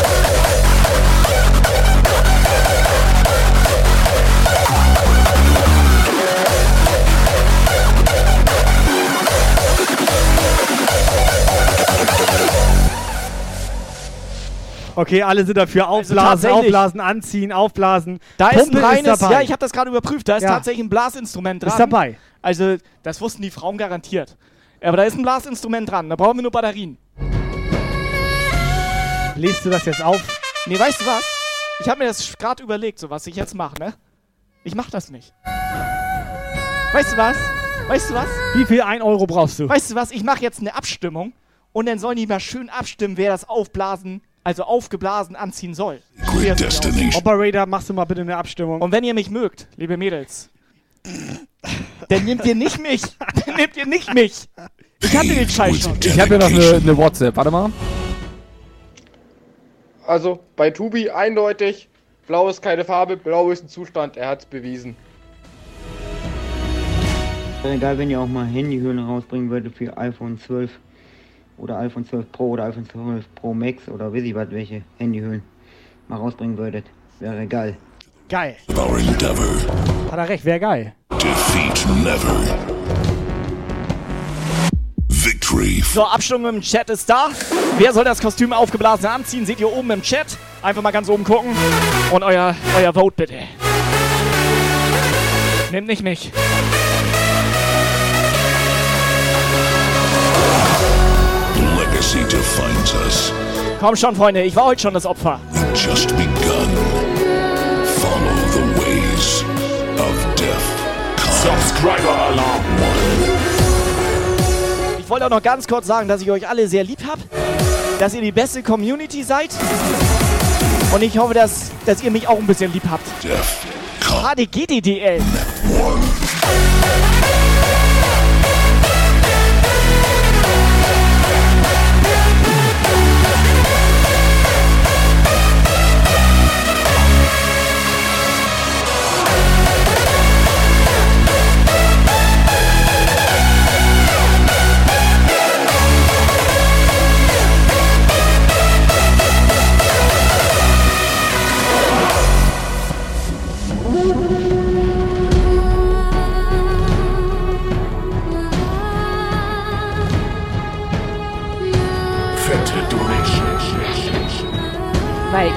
Okay, alle sind dafür. Aufblasen, tatsächlich. aufblasen, anziehen, aufblasen. Da ist ein Pumpe reines, dabei. ja, ich habe das gerade überprüft, da ist Ja. tatsächlich ein Blasinstrument dran. Ist dabei. Also, das wussten die Frauen garantiert. Aber da ist ein Blasinstrument dran, da brauchen wir nur Batterien. Lest du das jetzt auf? Nee, weißt du was? Ich habe mir das gerade überlegt, so was ich jetzt mache, ne? Ich mach das nicht. Weißt du was? Weißt du was? Wie viel 1 Euro brauchst du? Weißt du was? Ich mache jetzt eine Abstimmung und dann sollen die mal schön abstimmen, wer das aufblasen, also aufgeblasen anziehen soll. Nicht aussieht. Operator, machst du mal bitte eine Abstimmung. Und wenn ihr mich mögt, liebe Mädels, dann nehmt ihr nicht mich. [laughs] Dann nehmt ihr nicht mich. Ich hatte den Scheiß schon. Ich habe hier noch eine, eine WhatsApp. Warte mal. Also bei Tubi eindeutig, blau ist keine Farbe, blau ist ein Zustand, er hat's bewiesen. Wäre geil, wenn ihr auch mal Handyhüllen rausbringen würdet für iPhone 12 oder iPhone 12 Pro oder iPhone 12 Pro Max oder weiß ich was, welche Handyhüllen mal rausbringen würdet. Wäre geil. Geil. Hat er recht, wäre geil. Defeat never. Victory. So, Abstimmung im Chat ist da. Wer soll das Kostüm aufgeblasen anziehen? Seht ihr oben im Chat. Einfach mal ganz oben gucken. Und euer, euer Vote bitte. Nehmt nicht mich. Legacy defines us. Komm schon, Freunde, ich war heute schon das Opfer. Just begun. Follow the ways of death. Subscriber Alarm. wollte auch noch ganz kurz sagen, dass ich euch alle sehr lieb habe, dass ihr die beste Community seid. Und ich hoffe, dass, dass ihr mich auch ein bisschen lieb habt. HDGDDL. Fette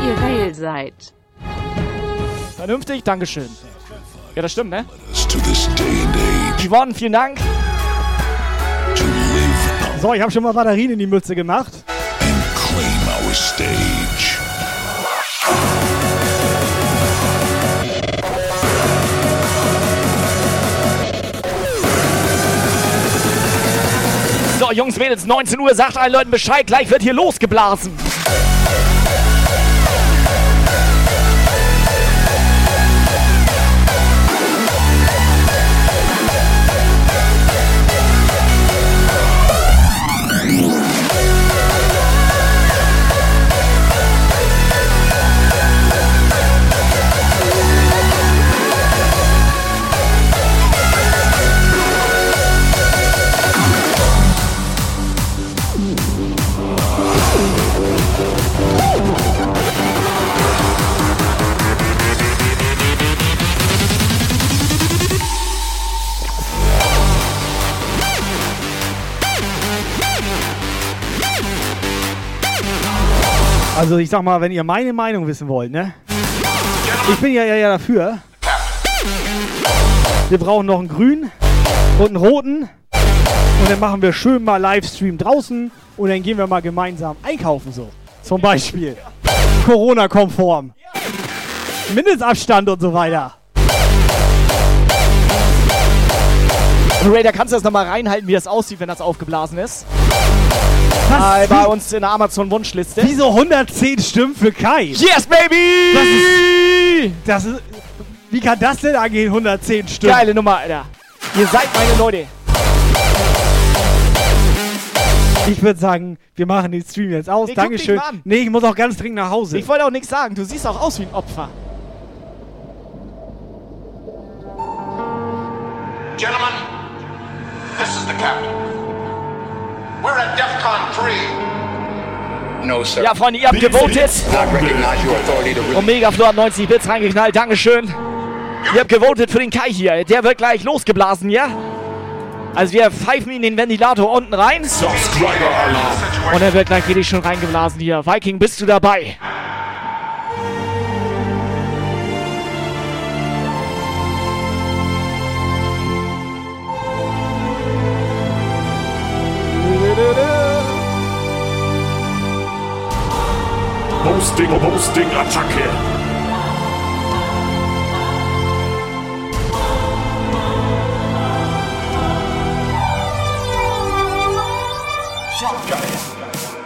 ihr geil seid. Vernünftig, Dankeschön. Ja, das stimmt, ne? Yvonne, vielen Dank. So, ich habe schon mal Batterien in die Mütze gemacht. So, Jungs, Mädels, 19 Uhr, sagt allen Leuten Bescheid, gleich wird hier losgeblasen. Also ich sag mal, wenn ihr meine Meinung wissen wollt, ne? Ich bin ja, ja, ja dafür. Wir brauchen noch einen grünen und einen roten. Und dann machen wir schön mal Livestream draußen und dann gehen wir mal gemeinsam einkaufen so. Zum Beispiel. Corona-konform. Mindestabstand und so weiter. Raider, kannst du das nochmal reinhalten, wie das aussieht, wenn das aufgeblasen ist? Äh, bei uns in der Amazon-Wunschliste. Wieso 110 Stimmen für Kai? Yes, baby! Das ist, das ist, wie kann das denn angehen, 110 Stimmen? Geile Nummer, Alter. Ihr seid meine Leute. Ich würde sagen, wir machen den Stream jetzt aus. Nee, guck Dankeschön. dich mal an. Nee, ich muss auch ganz dringend nach Hause. Ich wollte auch nichts sagen. Du siehst auch aus wie ein Opfer. Gentlemen, this is the captain. We're at DEFCON 3. No, sir. Ja, Freunde, ihr habt gewotet. Omega Flo hat 90 Bits reingeknallt. Dankeschön. Ihr habt gewotet für den Kai hier. Der wird gleich losgeblasen, ja? Also wir pfeifen ihn in den Ventilator unten rein. Und er wird gleich richtig schön reingeblasen hier. Viking, bist du dabei? Hosting, Hosting, Attacke.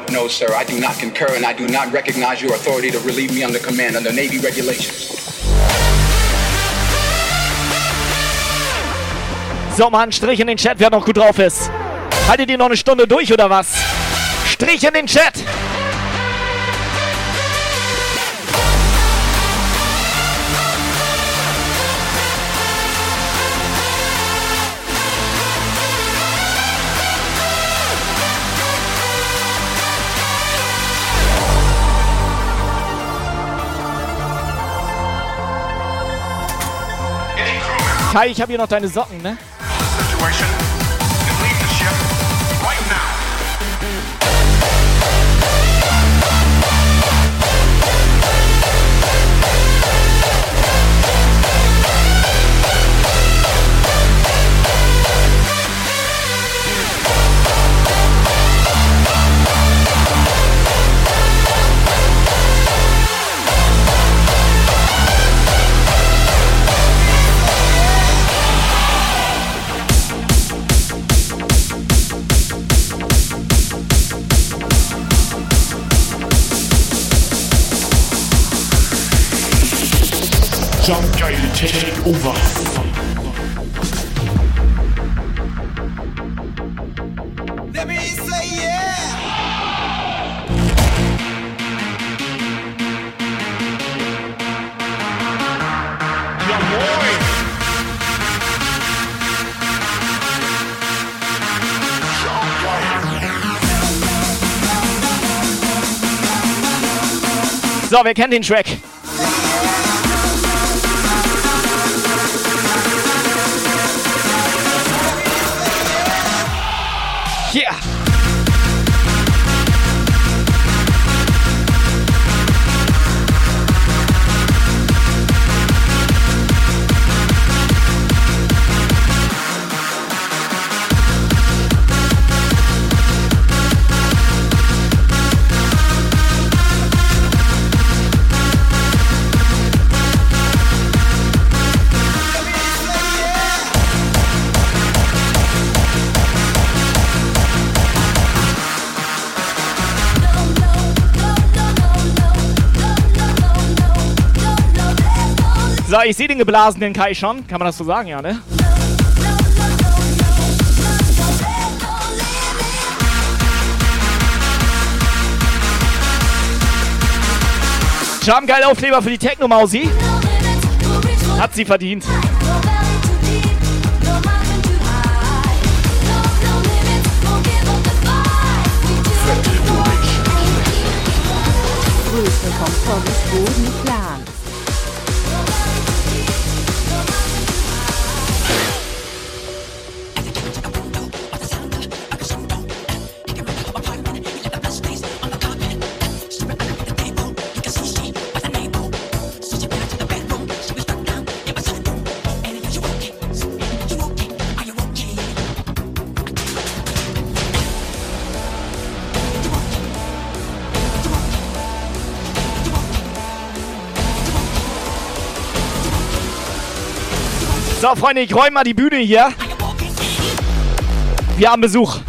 No, sir. I do not concur, and I do not recognize your authority to relieve me under command under Navy regulations. So, Mann, Strich in den Chat, wer noch gut drauf ist. Haltet ihr noch eine Stunde durch oder was? Strich in den Chat! Kai, ich habe hier noch deine Socken, ne? Situation. Jump geil, take over. Let me say yeah. Ja moin. So, wer kennt den Track? So, ich sehe den geblasenen Kai schon. Kann man das so sagen, ja, ne? Charm geil Aufkleber für die Techno-Mausi. Hat sie verdient. Grüße vom Pommesboden Clan. So, Freunde, ich räume mal die Bühne hier. Wir haben Besuch.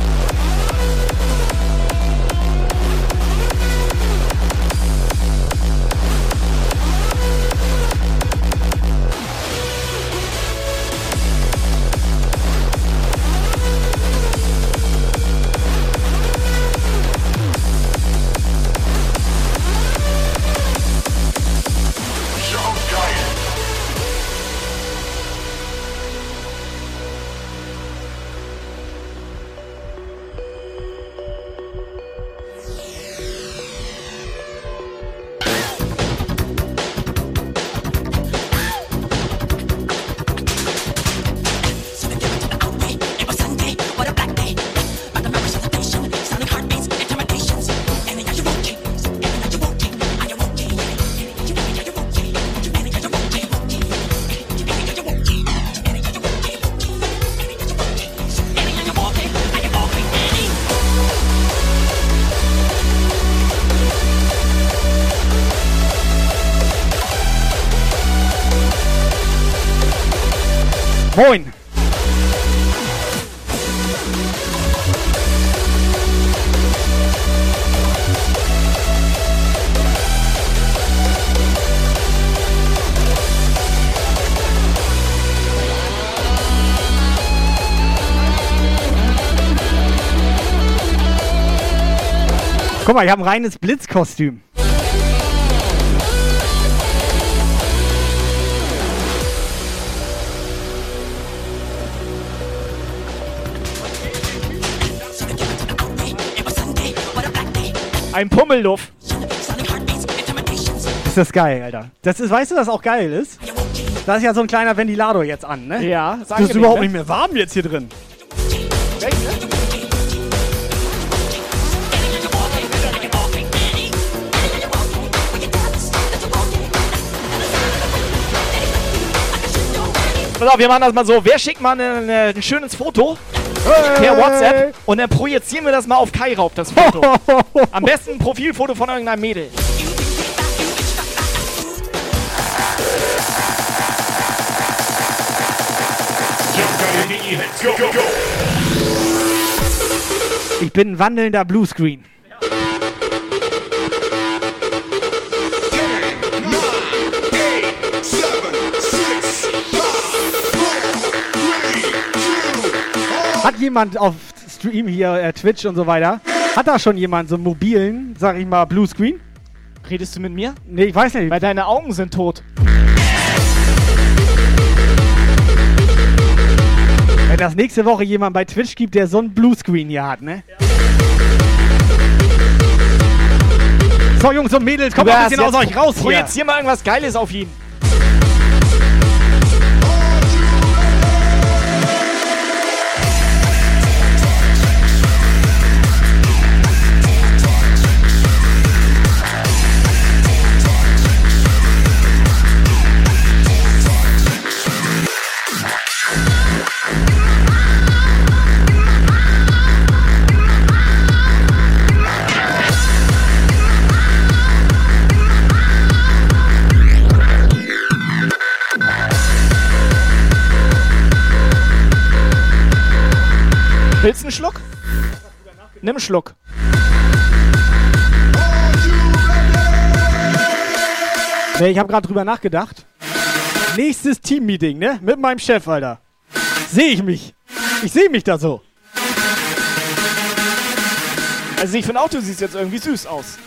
Mal, ich habe ein reines Blitzkostüm. Ein Pummelluff. Ist das geil, Alter. Das ist, weißt du, was auch geil ist? Da ist ja so ein kleiner Ventilator jetzt an, ne? Ja, ist Das ist überhaupt ne? nicht mehr warm jetzt hier drin. Pass auf, wir machen das mal so. Wer schickt mal eine, ein schönes Foto per WhatsApp und dann projizieren wir das mal auf Kai rauf, das Foto. [laughs] Am besten ein Profilfoto von irgendeinem Mädel. Ich bin ein wandelnder Bluescreen. Jemand auf Stream hier, äh, Twitch und so weiter, hat da schon jemand so einen mobilen, sag ich mal, Bluescreen? Redest du mit mir? Nee, ich weiß nicht. Weil deine Augen sind tot. Wenn das nächste Woche jemand bei Twitch gibt, der so einen Bluescreen hier hat, ne? So, Jungs und Mädels, kommt mal ein bisschen aus euch raus hier. Projizier mal irgendwas Geiles auf ihn. Nimm einen Schluck. Nee, ich habe gerade drüber nachgedacht. Nächstes Teammeeting, ne? Mit meinem Chef, Alter. Sehe ich mich. Ich sehe mich da so. Also ich finde auch, du siehst jetzt irgendwie süß aus.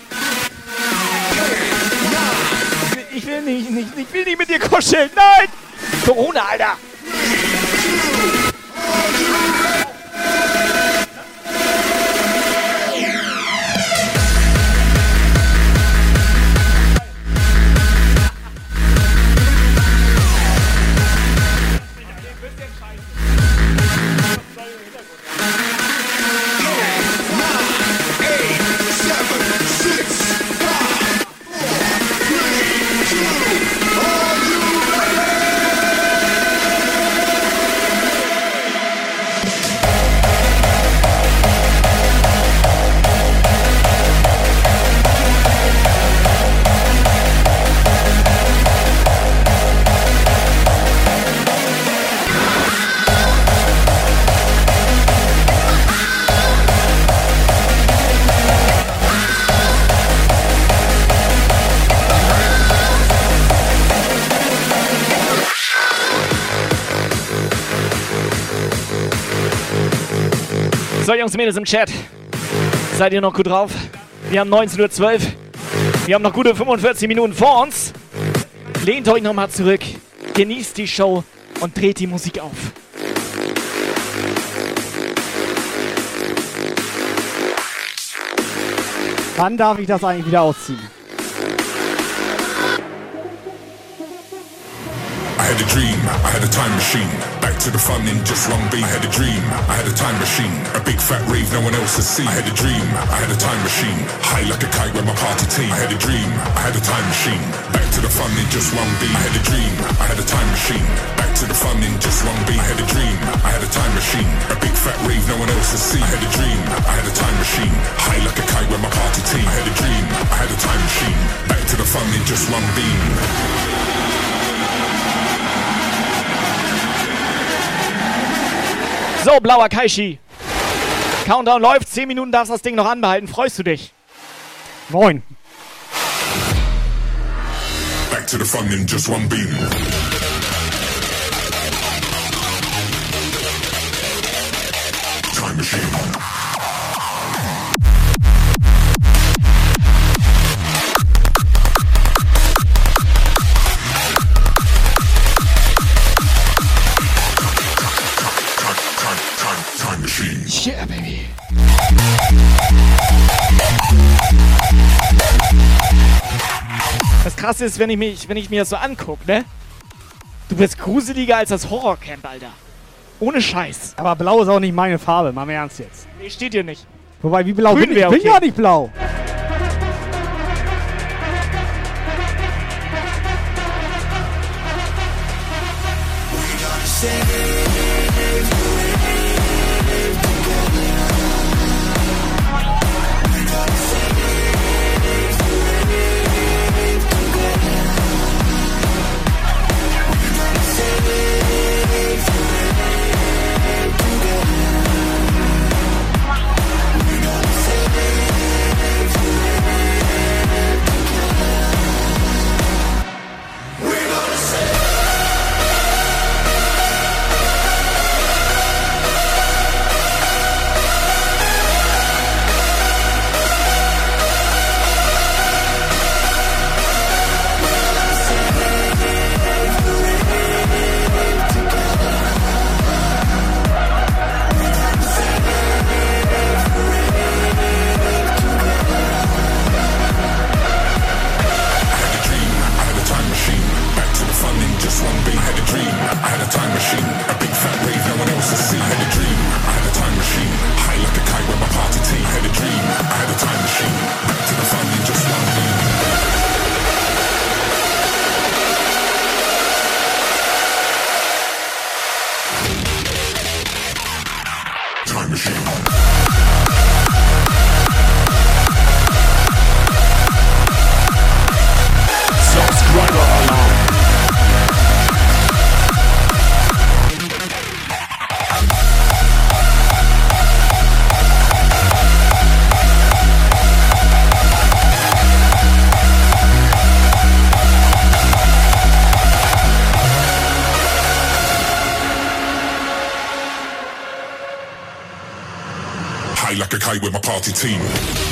Ich will nicht, nicht, ich will nicht mit dir kuscheln. Nein! Corona, Alter! Jungs und Mädels im Chat. Seid ihr noch gut drauf? Wir haben 19.12 Uhr. Wir haben noch gute 45 Minuten vor uns. Lehnt euch nochmal zurück, genießt die Show und dreht die Musik auf. Wann darf ich das eigentlich wieder ausziehen? I had a dream, I had a time machine. To the fun in just one beat. I had a dream, I had a time machine. A big fat rave no one else has seen. I had a dream, I had a time machine. High like a kite with my party team. I had a dream, I had a time machine. Back to the fun in just one beat. I had a dream, I had a time machine. Back to the fun in just one beat. I had a dream, I had a time machine. A big fat rave no one else has seen. I had a dream, I had a time machine. High like a kite with my party team. I had a dream, I had a time machine. Back to the fun in just one beam. So, blauer Kaishi. Countdown läuft. 10 Minuten darfst das Ding noch anbehalten. Freust du dich? Moin. Back to the fun in just one beam. Time machine. Krasse ist, wenn ich, mich, wenn ich mir das so angucke, ne? Du bist gruseliger als das Horrorcamp, Alter. Ohne Scheiß. Aber blau ist auch nicht meine Farbe, mal im Ernst jetzt. Nee, steht hier nicht. Wobei, wie blau Grün bin ich? Ich wär bin okay. ja nicht blau. Party team.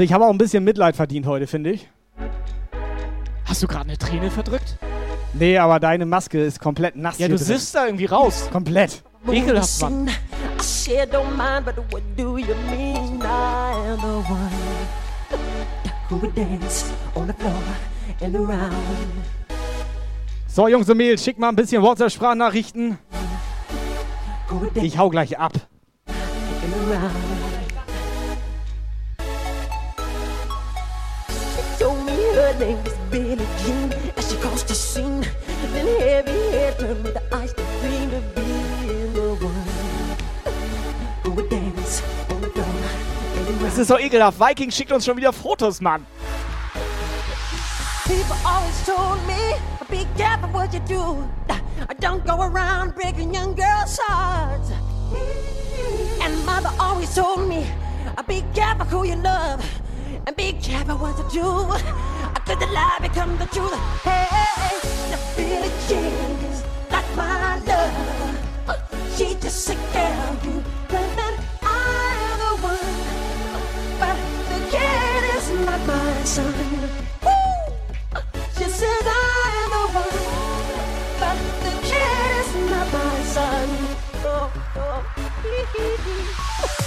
Also ich habe auch ein bisschen Mitleid verdient heute, finde ich. Hast du gerade eine Träne verdrückt? Nee, aber deine Maske ist komplett nass. Ja, hier du drin. siffst da irgendwie raus. Komplett. Ekelhaft, Mann. So, Jungs und Mädels, schick mal ein bisschen WhatsApp-Sprachnachrichten. Ich hau gleich ab. Name was Billie Jean as she crossed the scene. Then heavy hair turned me the eyes to dream of being the one who would dance on the floor. Das ist so ekelhaft. Viking schickt uns schon wieder Fotos, Mann. People always told me, be careful what you do. I don't go around breaking young girls' hearts. And mother always told me, be careful who you love. And be careful what you do. Could the lie become the truth? Hey, the Billie Jean is not my love. Oh, she just a girl who and I am the one. But the kid is not my son. Woo! Oh, she says I am the one, but the kid is not my son. Oh, oh. [laughs]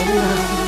what you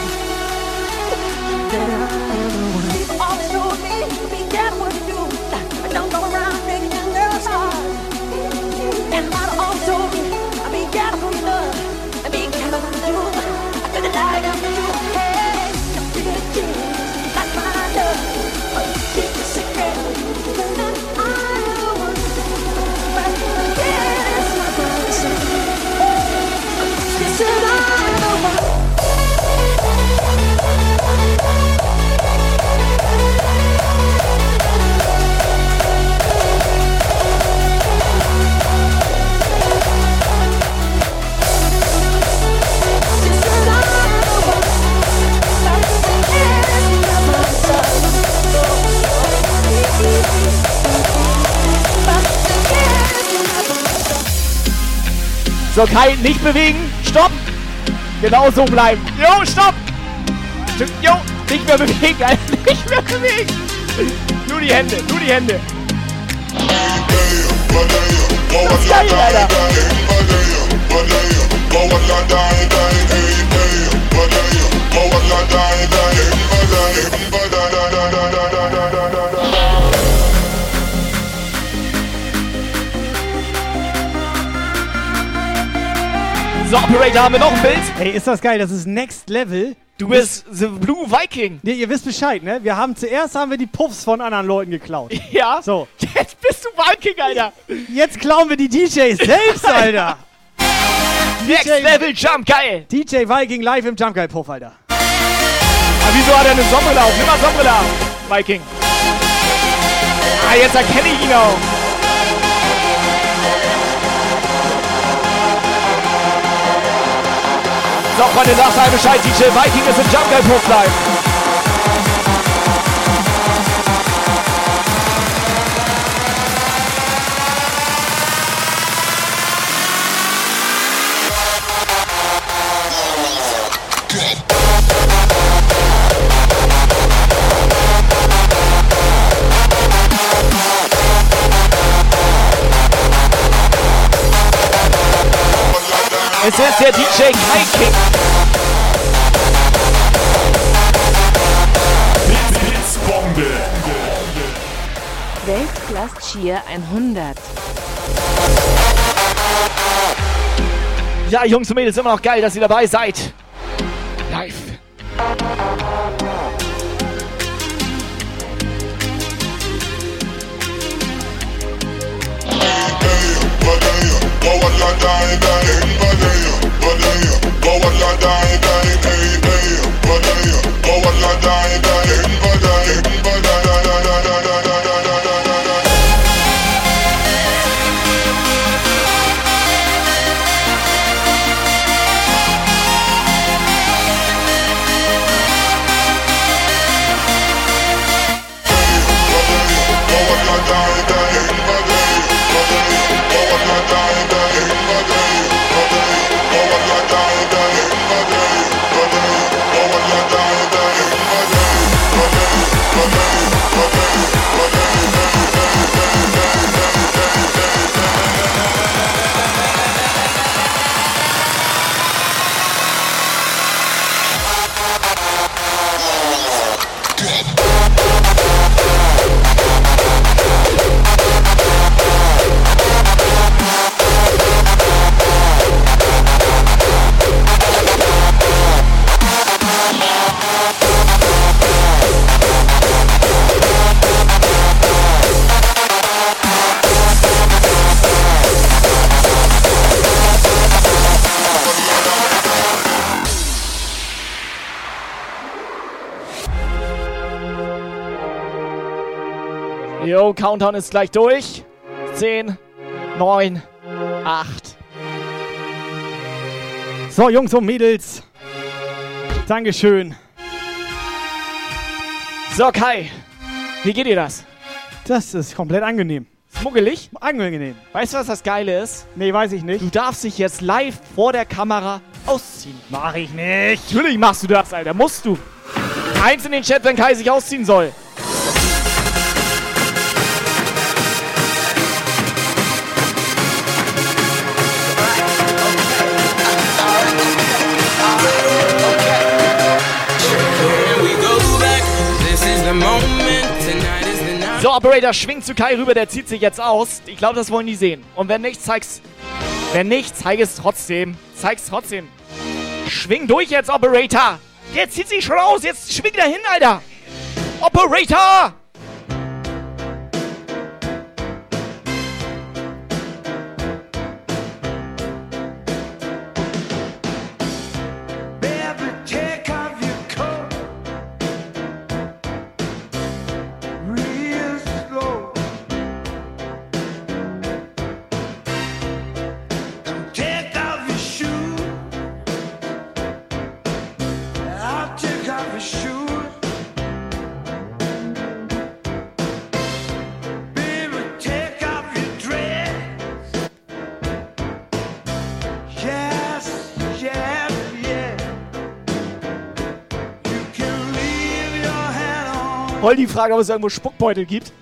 So, Kai, nicht bewegen. Stopp. Genau so bleiben. Jo, stopp. Jo, nicht mehr bewegen, Alter. Nicht mehr bewegen. Nur die Hände, nur die Hände. Das ist geil, Alter. So, Operator, haben wir noch ein Bild? Ey, ist das geil, das ist Next Level. Du bist The Blue Viking. Nee, ihr wisst Bescheid, ne? Wir haben zuerst haben wir die Puffs von anderen Leuten geklaut. [laughs] Ja. So. Jetzt bist du Viking, Alter. Jetzt klauen wir die DJs selbst, [laughs] Alter. Next Level Jump, geil. DJ Viking live im Jump Guy Puff, Alter. Aber wieso hat er eine Sonnenbrille auf? Nimm mal Sonnenbrille auf, Viking. Ah, jetzt erkenne ich ihn auch. So, Freunde, sagt mal Bescheid. DJ Viking ist im Jump Guy Puff Es ist der DJ Kai King. Blitzbombe. Weltklasse Cheer 100. Ja, Jungs und Mädels, immer noch geil, dass ihr dabei seid. Live. Go a la die, die, hey, die, Go die, la die, die, hey, hey. Countdown ist gleich durch. 10, 9, 8. So, Jungs und Mädels. Dankeschön. So, Kai. Wie geht dir das? Das ist komplett angenehm. Muggelig? Angenehm. Weißt du, was das Geile ist? Nee, weiß ich nicht. Du darfst dich jetzt live vor der Kamera ausziehen. Mach ich nicht. Natürlich machst du das, Alter. Musst du. Eins in den Chat, wenn Kai sich ausziehen soll. Operator, schwingt zu Kai rüber, der zieht sich jetzt aus. Ich glaube, das wollen die sehen. Und wenn nicht, zeig's. Wenn nicht, zeig es trotzdem. Zeig's trotzdem. Schwing durch jetzt, Operator! Jetzt zieht sich schon aus, jetzt schwing dahin, Alter! Operator! Voll die Frage, ob es irgendwo Spuckbeutel gibt.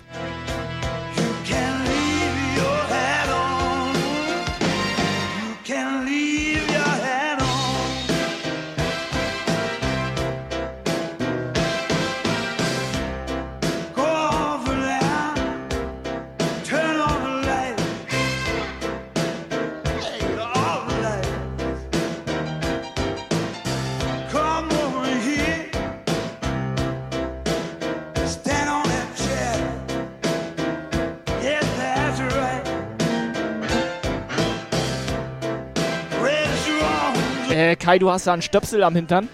Kai, du hast da einen Stöpsel am Hintern.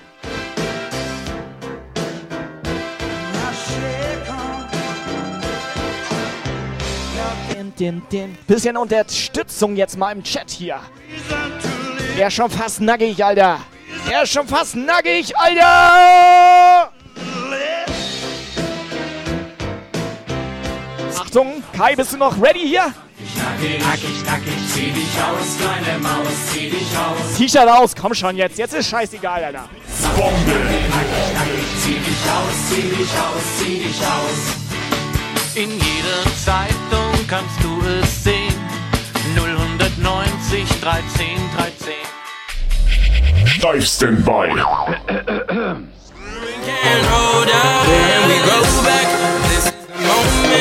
Bisschen Unterstützung jetzt mal im Chat hier. Er ist schon fast nackig, Alter. Er ist schon fast nackig, Alter! Achtung, Kai, bist du noch ready hier? Nackig, nackig, nackig, zieh dich aus, kleine Maus, zieh dich aus. T-Shirt aus, komm schon jetzt. Jetzt ist scheißegal, Alter. Nackig, nackig, zieh dich aus, zieh dich aus, zieh dich aus. In jeder Zeitung kannst du es sehen. 090 13 13. Steif Standby.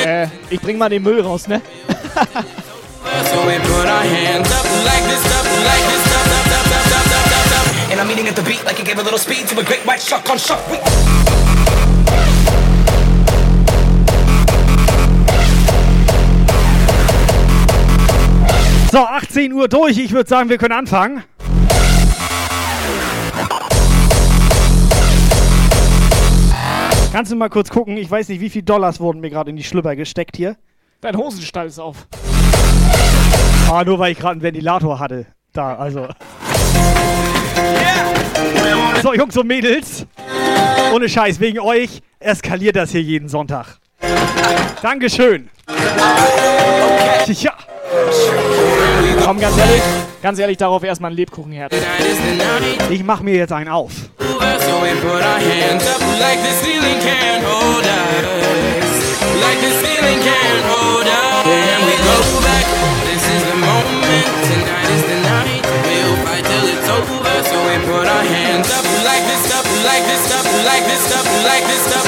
Äh, ich bring mal den Müll raus, ne? [laughs] So we put our hands up like this, up like this, up, up, up, up, up, up, up, up. And I'm eating at the beat like it gave a little speed to a great white shark on shark. We- So, 18 Uhr durch. Ich würde sagen, wir können anfangen. Kannst du mal kurz gucken? Ich weiß nicht, wie viel Dollars wurden mir gerade in die Schlüpper gesteckt hier. Dein Hosenstall ist auf. Ah, nur weil ich gerade einen Ventilator hatte. Da, also. So, Jungs und Mädels. Ohne Scheiß, wegen euch eskaliert das hier jeden Sonntag. Dankeschön. Ja. Komm, ganz ehrlich, ganz ehrlich, darauf erstmal ein Lebkuchenherd. Ich mach mir jetzt einen auf. Like like this up,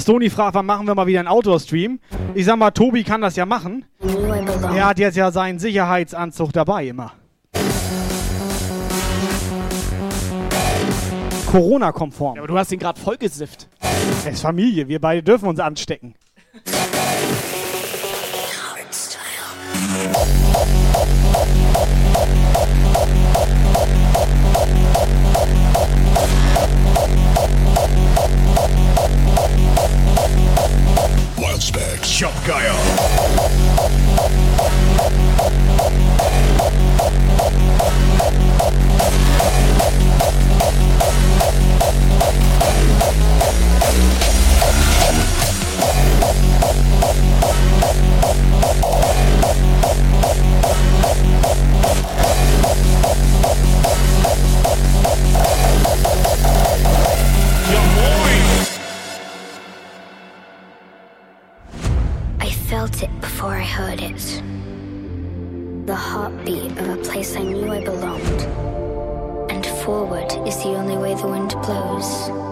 Stony fragt, wann machen wir mal wieder einen Outdoor-Stream? Ich sag mal, Tobi kann das ja machen. Er hat jetzt ja seinen Sicherheitsanzug dabei immer. Corona-konform. Ja, aber du hast ihn gerade vollgesifft. Er ist Familie, wir beide dürfen uns anstecken. Bounce Back. Shop Gaia. close.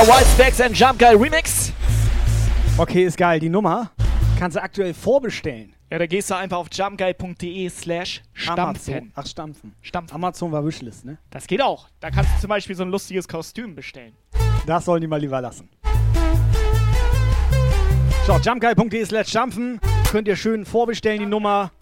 Nagelneuer Wild Specs and Jump Guy Remix. Okay, ist geil. Die Nummer kannst du aktuell vorbestellen. Ja, da gehst du einfach auf jumpguy.de slash Amazon. stampfen. Ach, stampfen. Stampfen. Amazon war Wishlist, ne? Das geht auch. Da kannst du zum Beispiel so ein lustiges Kostüm bestellen. Das sollen die mal lieber lassen. So, jumpguy.de slash stampfen. Könnt ihr schön vorbestellen, die Nummer.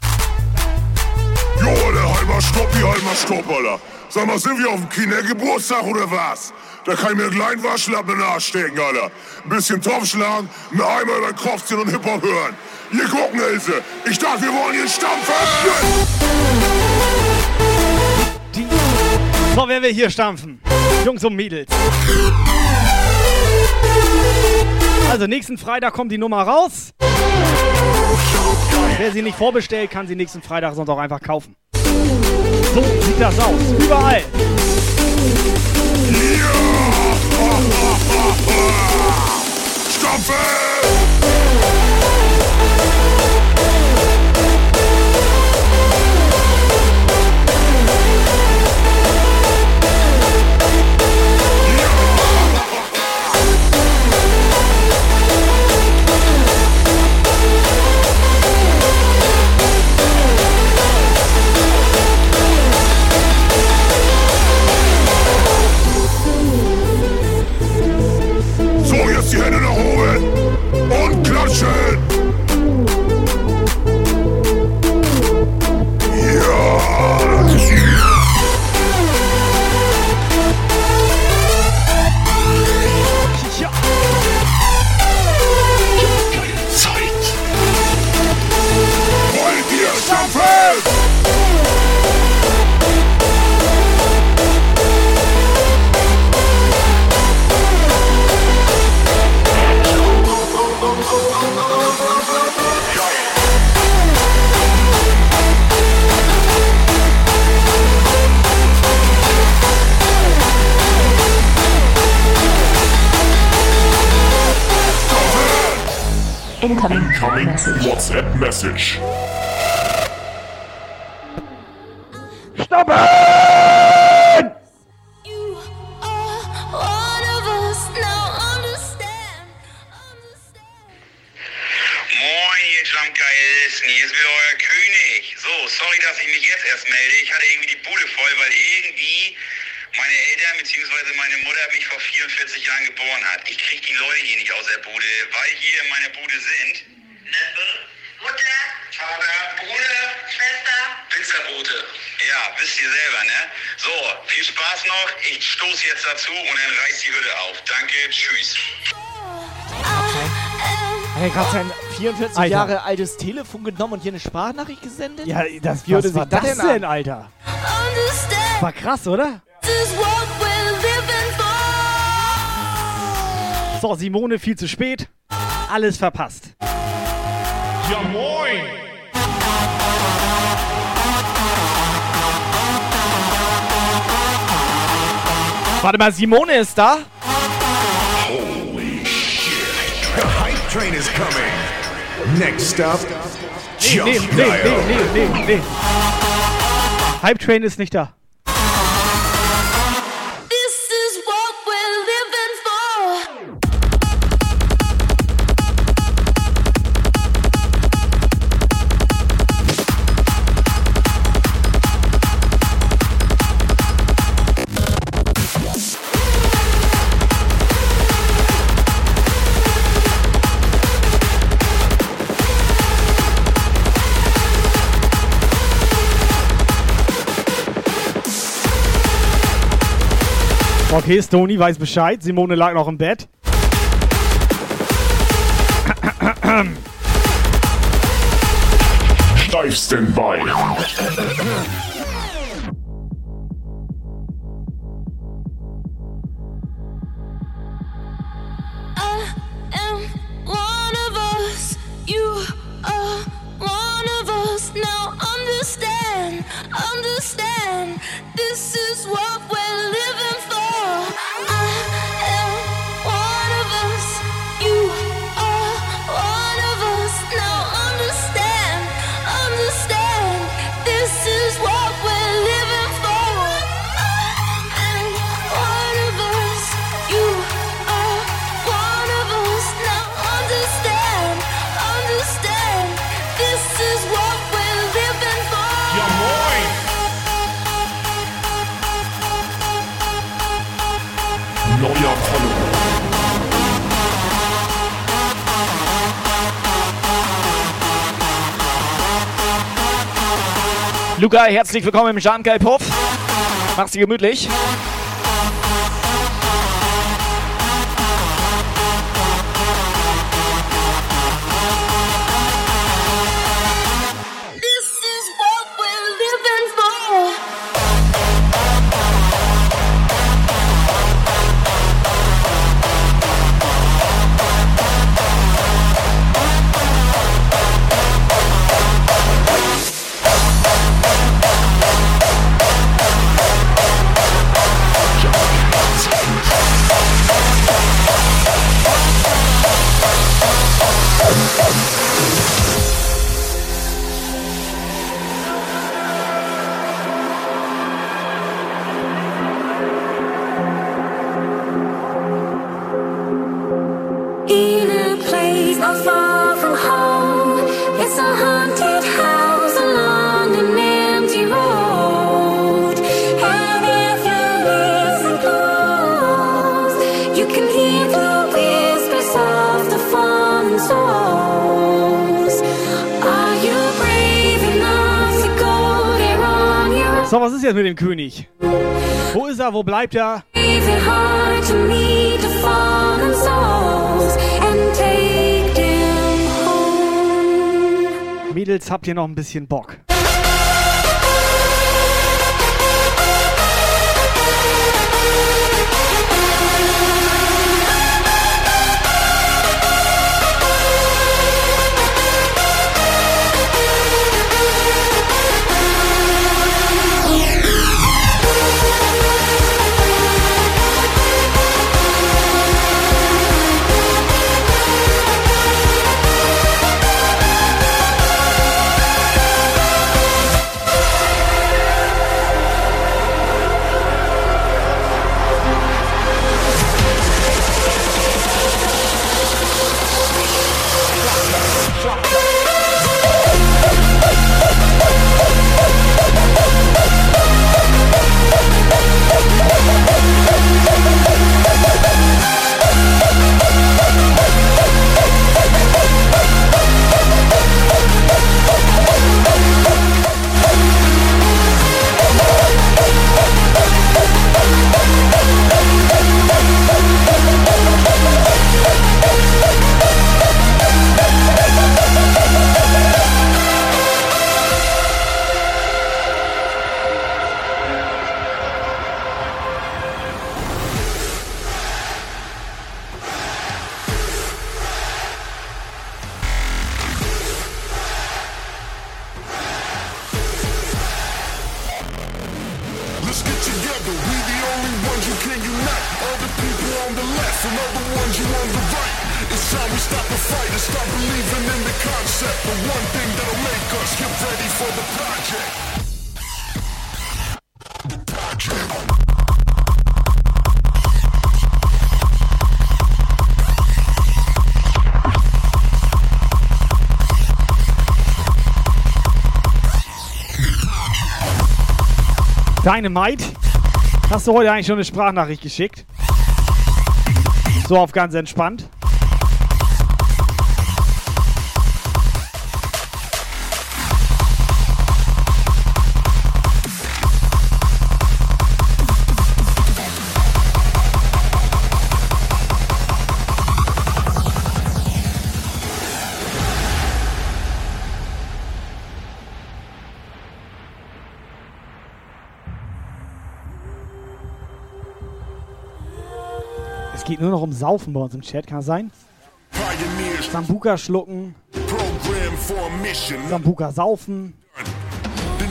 Jo, der halber Stopp, die halber Stopp, Alter. Sag mal, sind wir auf dem Kindergeburtstag oder was? Da kann ich mir einen kleinen Waschlappen in den Alter. Ein bisschen Topf schlagen, einen Eimer über den Kopf ziehen und Hip-Hop hören. Hier gucken, Ilse. Ich dachte, wir wollen hier stampfen. So, wer will hier stampfen? Jungs und Mädels. Also, nächsten Freitag kommt die Nummer raus. Wer sie nicht vorbestellt, kann sie nächsten Freitag sonst auch einfach kaufen. So sieht das aus. Überall. So, 45 Alter. Jahre altes Telefon genommen und hier eine Sprachnachricht gesendet? Ja, das wie hörte sich das, das denn, an? Alter? War krass, oder? So, Simone viel zu spät. Alles verpasst. Ja, moin! Warte mal, Simone ist da? Holy shit. The hype train is coming. Next stop, Nee, nee, nee, nee, nee, nee, nee. Hype Train ist nicht da. Okay, Stony weiß Bescheid. Simone lag noch im Bett. Steif Standby. understand, understand. This is what we're living for. I Luca, herzlich willkommen im Schamgeil-Puff. Mach's dir gemütlich. So, was ist jetzt mit dem König? Wo ist er? Wo bleibt er? Mädels, habt ihr noch ein bisschen Bock? Dynamite. Hast du heute eigentlich schon eine Sprachnachricht geschickt? So auf ganz entspannt. Noch um Saufen bei uns im Chat, kann das sein? Sambuka schlucken, Program for a mission. Sambuka saufen. The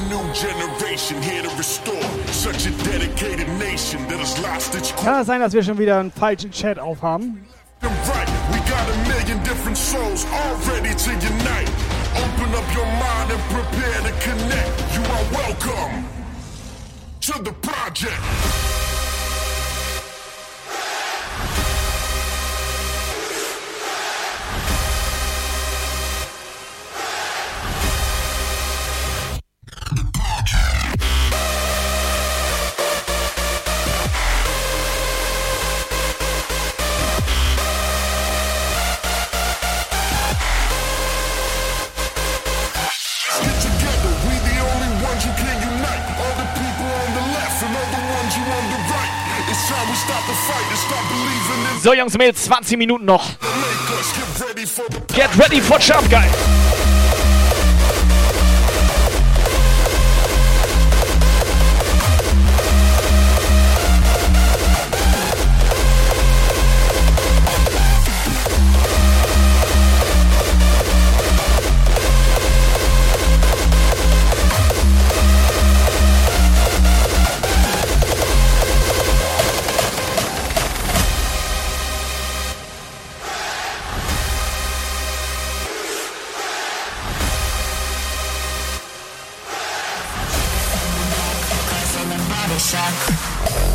to. Kann das sein, dass wir schon wieder einen falschen Chat aufhaben? Right, we got So, Jungs, und Mädels, 20 Minuten noch. Get ready for the Get ready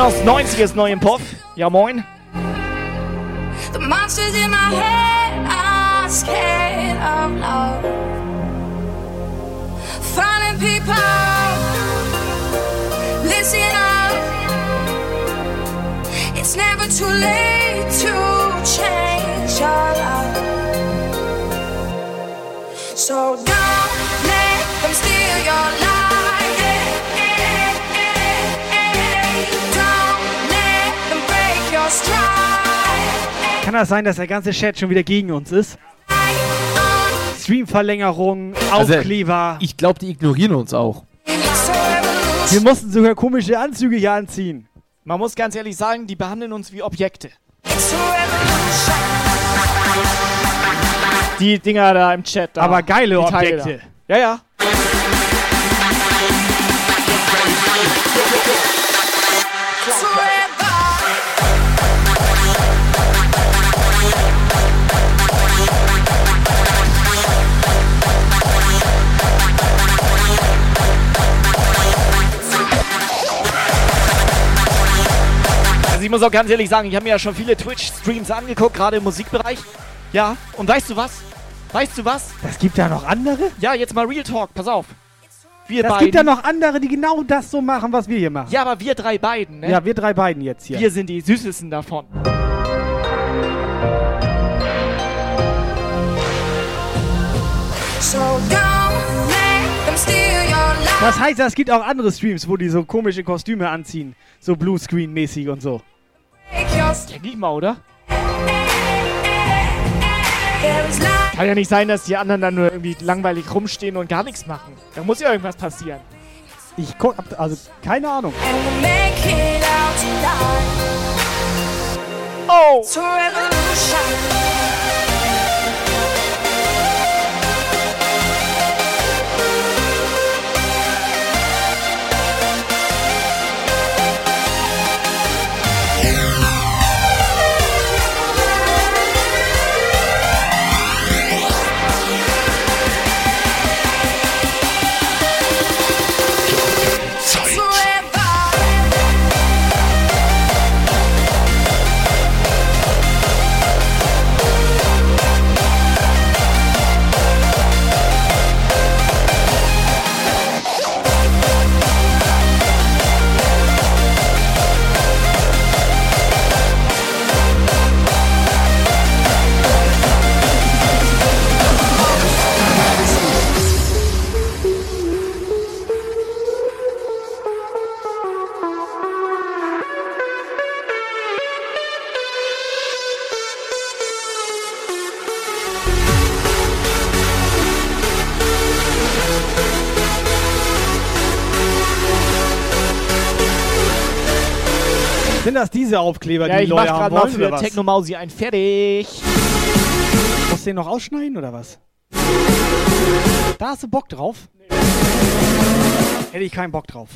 Jump, 90 ist neu im Puff. Ja, moin. The monsters in my head are scared of love. People, listen up. It's never too late to change your love. So don't let them steal your life. Kann das sein, dass der ganze Chat schon wieder gegen uns ist? Streamverlängerung, Also, Aufkleber. Ich glaube, die ignorieren uns auch. Wir mussten sogar komische Anzüge hier anziehen. Man muss ganz ehrlich sagen, die behandeln uns wie Objekte. Die Dinger da im Chat. Da. Aber geile Die Teile Objekte. Da. Ja, ja. Ich muss auch ganz ehrlich sagen, ich habe mir ja schon viele Twitch-Streams angeguckt, gerade im Musikbereich. Ja, und weißt du was? Weißt du was? Das gibt ja noch andere? Ja, jetzt mal Real Talk, pass auf. Wir Das beiden. gibt ja noch andere, die genau das so machen, was wir hier machen. Ja, aber wir drei beiden, ne? Ja, wir drei beiden jetzt hier. Wir sind die süßesten davon. So. Das heißt, es gibt auch andere Streams, wo die so komische Kostüme anziehen. So Bluescreen-mäßig und so. Denke nicht mal, oder? Kann ja nicht sein, dass die anderen dann nur irgendwie langweilig rumstehen und gar nichts machen. Da muss ja irgendwas passieren. Ich guck, also keine Ahnung. Oh! Sind das diese Aufkleber, Ja, die ich Leute haben wollen, oder was? Technomausi ein fertig. Musst du den noch ausschneiden, oder was? Da hast du Bock drauf? Hätte ich keinen Bock drauf.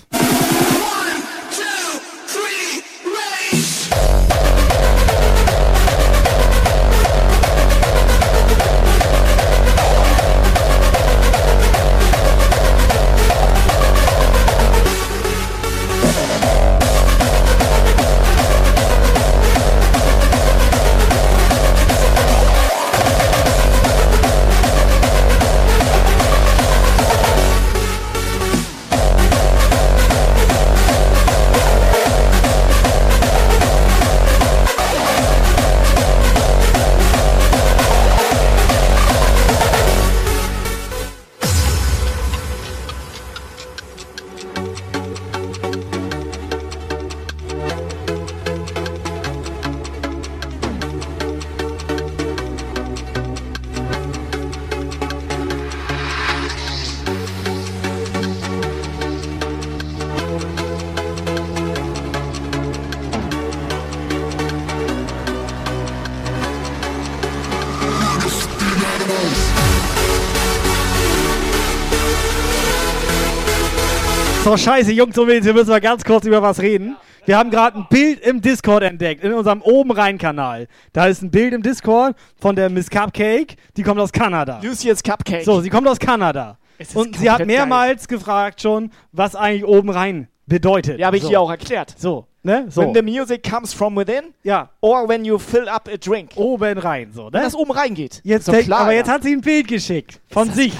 So, scheiße, Jungs und Mädels, wir müssen mal ganz kurz über was reden. Wir haben gerade ein Bild im Discord entdeckt, in unserem oben rein Kanal. Da ist ein Bild im Discord von der Miss Cupcake, die kommt aus Kanada. Lucius Cupcake. So, sie kommt aus Kanada. Und sie hat mehrmals gefragt schon, was eigentlich oben rein bedeutet. Ja, habe ich so. hier auch erklärt. So, ne? So. When the music comes from within ja. or when you fill up a drink. Oben rein, so, ne? Wenn das oben reingeht. Jetzt klar, aber ja. jetzt hat sie ein Bild geschickt von sich.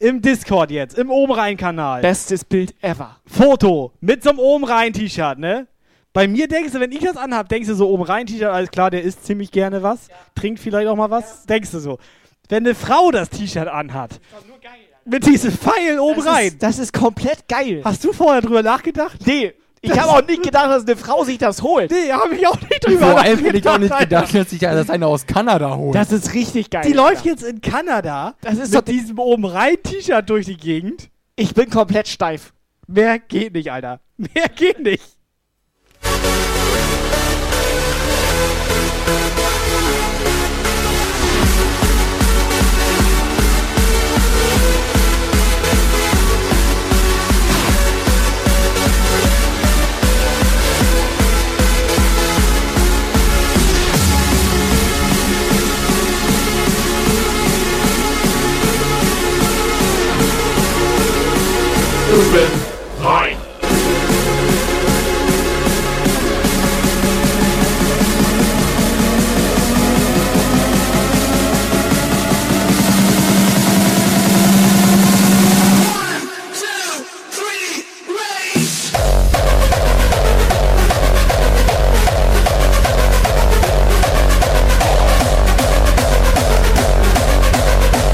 Im Discord jetzt, im oben rein Kanal. Bestes Bild ever. Foto mit so einem oben rein T-Shirt, ne? Bei mir denkst du, wenn ich das anhab, denkst du so oben rein T-Shirt, alles klar, der isst ziemlich gerne was, trinkt vielleicht auch mal was, denkst du so. Wenn eine Frau das T-Shirt anhat, mit diesem Pfeil oben Das rein. Ist, das ist komplett geil. Hast du vorher drüber nachgedacht? Nee, ich habe auch nicht gedacht, dass eine Frau sich das holt. Nee, habe ich auch nicht drüber Vor allem hätte ich auch nicht gedacht, dass sich das einer aus Kanada holt. Das ist richtig geil. Die läuft jetzt in Kanada Das ist mit doch- diesem oben rein T-Shirt durch die Gegend. Ich bin komplett steif. Mehr geht nicht, Alter. Mehr geht nicht. Oben rein.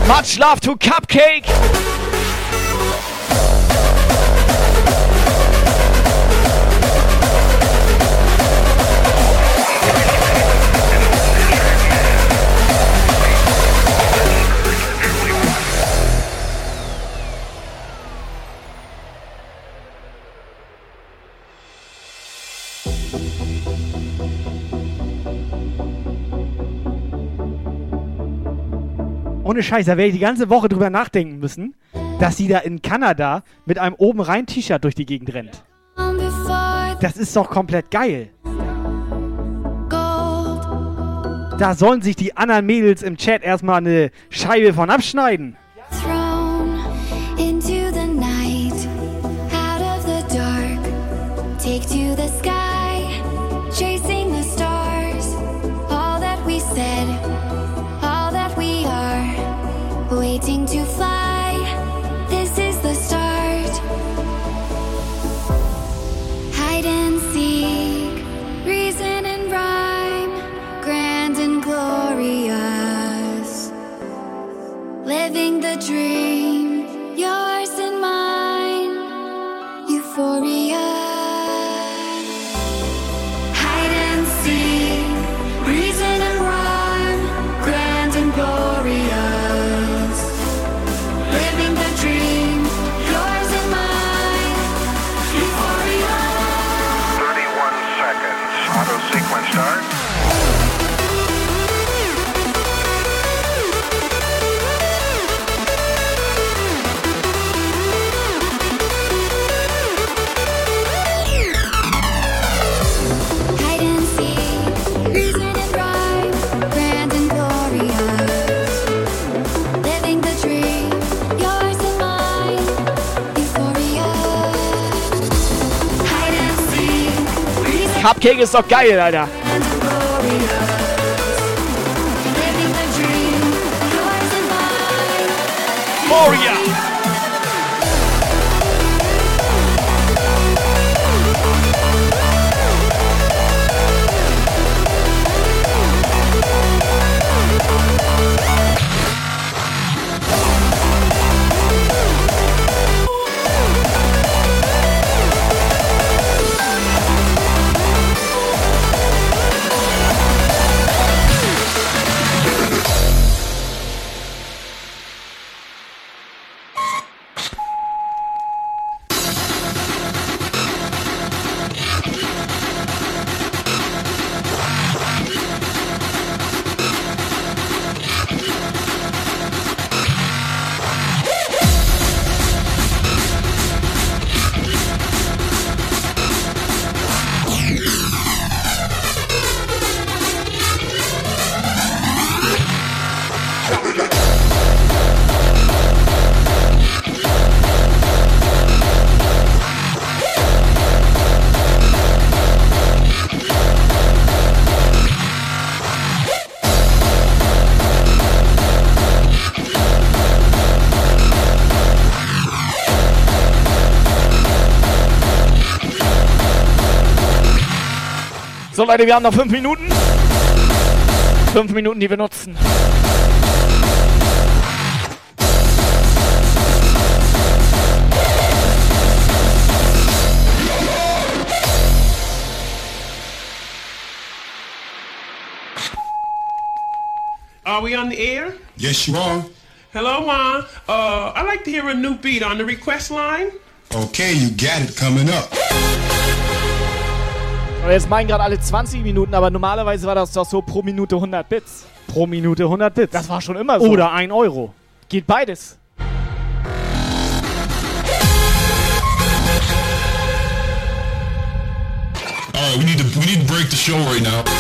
Much love to Cupcake. Ohne Scheiß, da werde ich die ganze Woche drüber nachdenken müssen, dass sie da in Kanada mit einem oben rein T-Shirt durch die Gegend rennt. Das ist doch komplett geil. Da sollen sich die anderen Mädels im Chat erstmal eine Scheibe von abschneiden. Waiting to fly. This is the start. Hide and seek, reason and rhyme, grand and glorious. Living the dream, yours and mine. Euphoria. Cupcake ist doch geil, Alter. and Leute, wir haben noch fünf Minuten. Fünf Minuten, die wir nutzen. Are we on the air? Yes, you are. Hello, Ma. Uh, I'd like to hear a new beat on the request line. Okay, you got it coming up. Aber jetzt meinen gerade alle 20 Minuten, aber normalerweise war das doch so pro Minute 100 Bits. Pro Minute 100 Bits. Das war schon immer so. Oder 1 Euro. Geht beides. All right, we need to we need to break the show right now.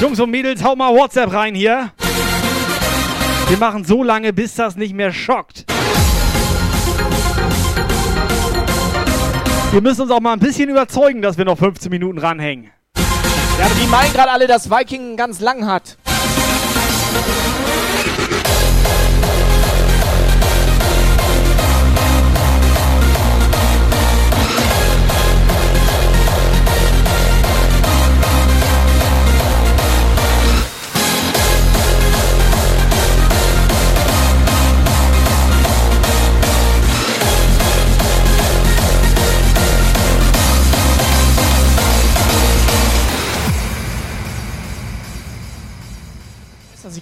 Jungs und Mädels, hau mal WhatsApp rein hier. Wir machen so lange, bis das nicht mehr schockt. Wir müssen uns auch mal ein bisschen überzeugen, dass wir noch 15 Minuten ranhängen. Ja, aber die meinen gerade alle, dass Viking ganz lang hat.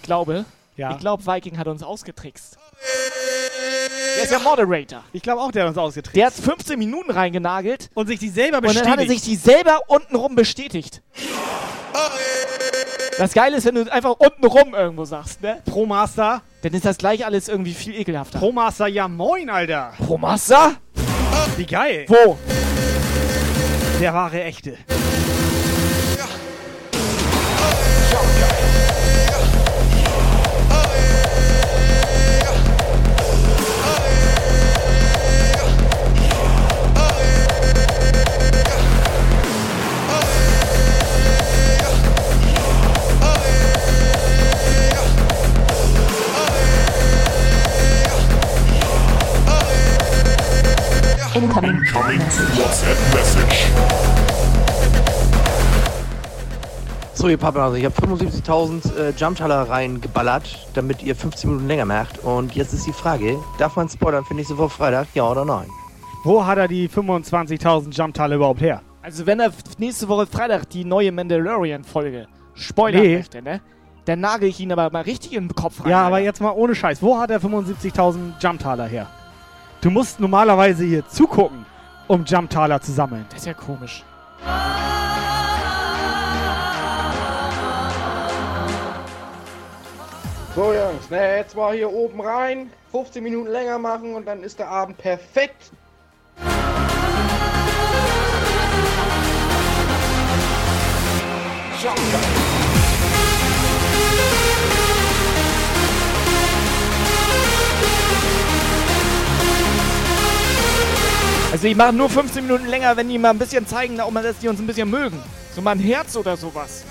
Glaube? Ja. Ich glaube, Viking hat uns ausgetrickst. der ist ja Moderator. Ich glaube auch, der hat uns ausgetrickst. Der hat 15 Minuten reingenagelt. Und sich die selber Und dann hat er bestätigt. sich die selber untenrum bestätigt. Das Geile ist, wenn du einfach untenrum irgendwo sagst, ne? Pro Master. Dann ist das gleich alles irgendwie viel ekelhafter. Pro Master, ja moin, Alter. Pro Master? Wie geil. Wo? Der wahre Echte. Incoming. WhatsApp Message. So, ihr Papa, also ich habe 75.000 äh, Jumptaler reingeballert, damit ihr 15 Minuten länger macht. Und jetzt ist die Frage, darf man spoilern für nächste Woche Freitag, ja oder nein? Wo hat er die 25.000 Jumpteile überhaupt her? Also wenn er nächste Woche Freitag die neue Mandalorian-Folge spoilern Nee. möchte, ne? Dann nagel ich ihn aber mal richtig in den Kopf rein. Ja, aber Alter. jetzt mal ohne Scheiß. Wo hat er 75.000 Jumptaler her? Du musst normalerweise hier zugucken, um Jumptaler zu sammeln. Das ist ja komisch. So Jungs, ne, jetzt mal hier oben rein, 15 Minuten länger machen und dann ist der Abend perfekt. Also ich mache nur 15 Minuten länger, wenn die mal ein bisschen zeigen, auch mal, dass die uns ein bisschen mögen. So mal ein Herz oder sowas.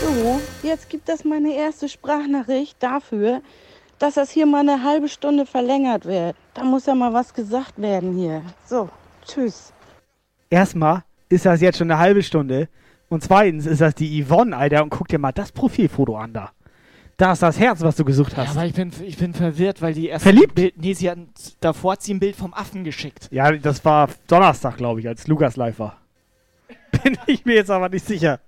So, jetzt gibt es meine erste Sprachnachricht dafür, dass das hier mal eine halbe Stunde verlängert wird. Da muss ja mal was gesagt werden hier. So, tschüss. Erstmal ist das jetzt schon eine halbe Stunde. Und zweitens ist das die Yvonne, Alter. Und guck dir mal das Profilfoto an da. Da ist das Herz, was du gesucht Ja, hast. aber ich bin, ich bin verwirrt, weil die erst Verliebt? Bild, nee, sie hat davor hat sie ein Bild vom Affen geschickt. Ja, das war Donnerstag, glaube ich, als Lukas live war. [laughs] Bin ich mir jetzt aber nicht sicher.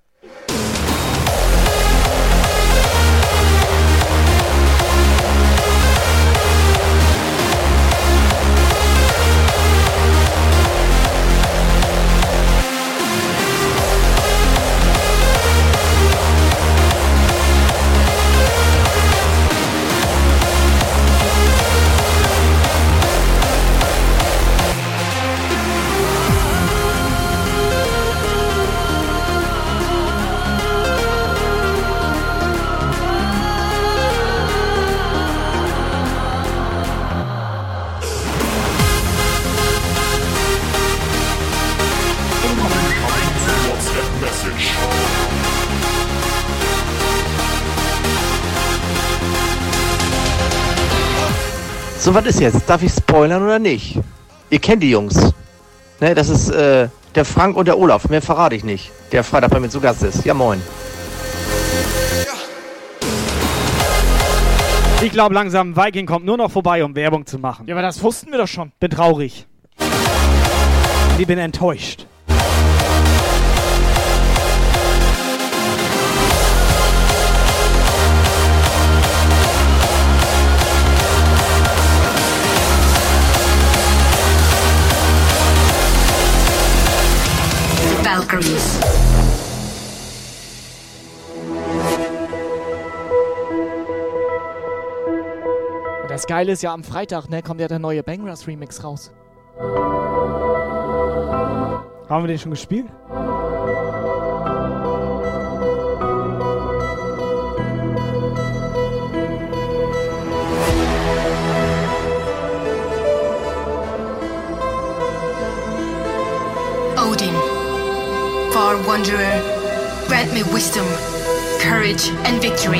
So, was ist jetzt? Darf ich spoilern oder nicht? Ihr kennt die Jungs. Ne, das ist äh, der Frank und der Olaf. Mehr verrate ich nicht. Der Freitag bei mir zu Gast ist. Ja, moin. Ich glaube langsam, Viking kommt nur noch vorbei, um Werbung zu machen. Ja, aber das wussten wir doch schon. Bin traurig. Ich bin enttäuscht. Valkyries. Und das Geile ist ja am Freitag, ne, kommt ja der neue Bangras Remix raus. Haben wir den schon gespielt? Far wanderer, grant me wisdom, courage, and victory.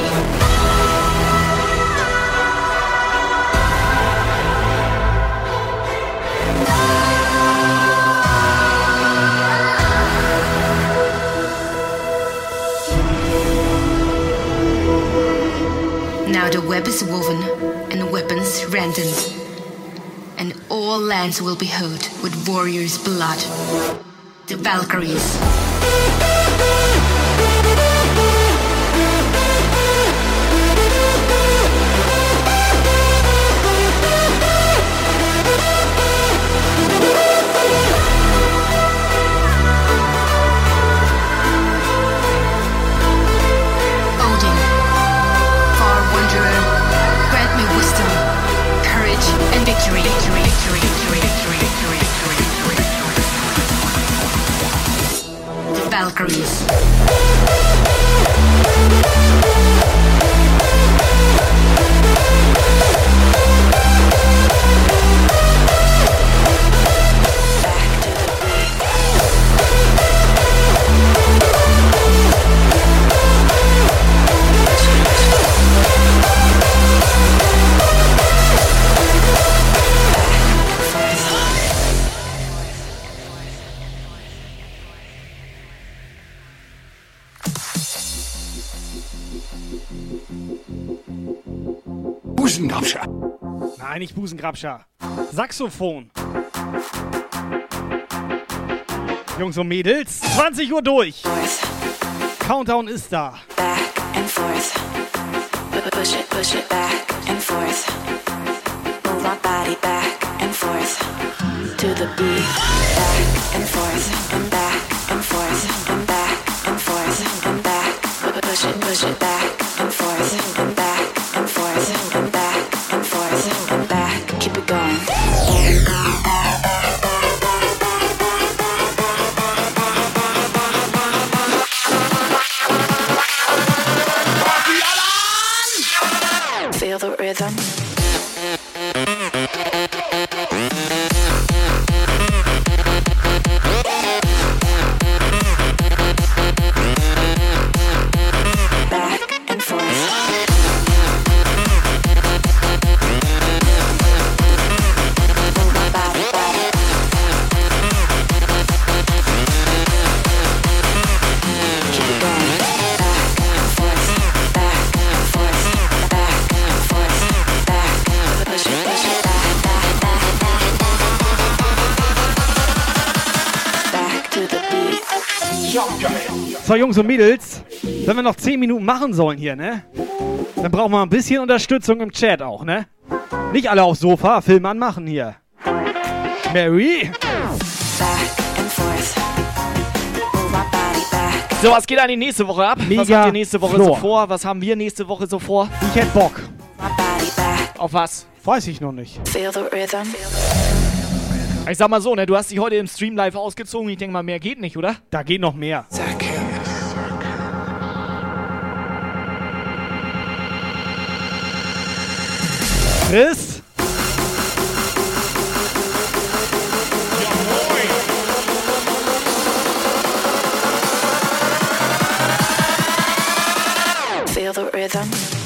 Now the web is woven and the weapons rendered, and all lands will be hurt with warriors' blood. The Valkyries. Valkyries. Busengrabscher. Saxophon. Jungs und Mädels, 20 Uhr durch. Countdown ist da. and forth. Pu- Push it, push it back and forth. Move our body back and forth to the beat. Back and forth So, Jungs und Mädels, wenn wir noch 10 Minuten machen sollen hier, ne? Dann brauchen wir ein bisschen Unterstützung im Chat auch, ne? Nicht alle aufs Sofa, Film anmachen hier. Mary? So, was geht an die nächste Woche ab? was Mega habt ihr nächste Woche Floor. so vor? Was haben wir nächste Woche so vor? Ich hätte Bock. Auf was? Weiß ich noch nicht. Ich sag mal so, ne, du hast dich heute im Stream live ausgezogen. Ich denke mal, mehr geht nicht, oder? Da geht noch mehr. Chris? Feel the rhythm.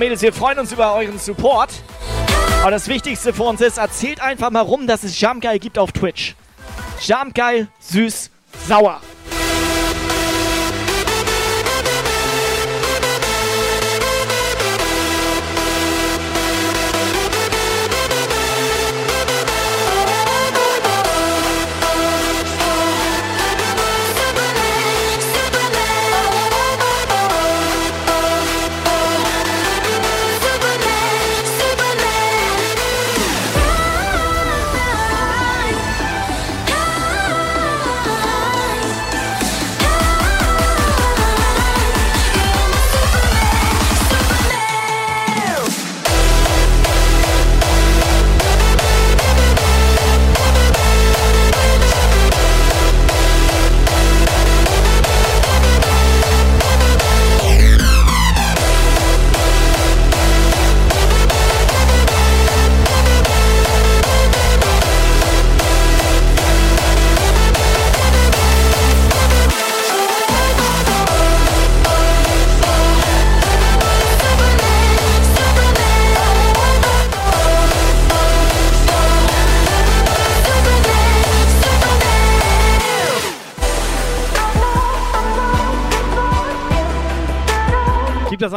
Mädels, wir freuen uns über euren Support. Aber das Wichtigste für uns ist, erzählt einfach mal rum, dass es Jamgeil gibt auf Twitch. Jamgeil, süß, sauer.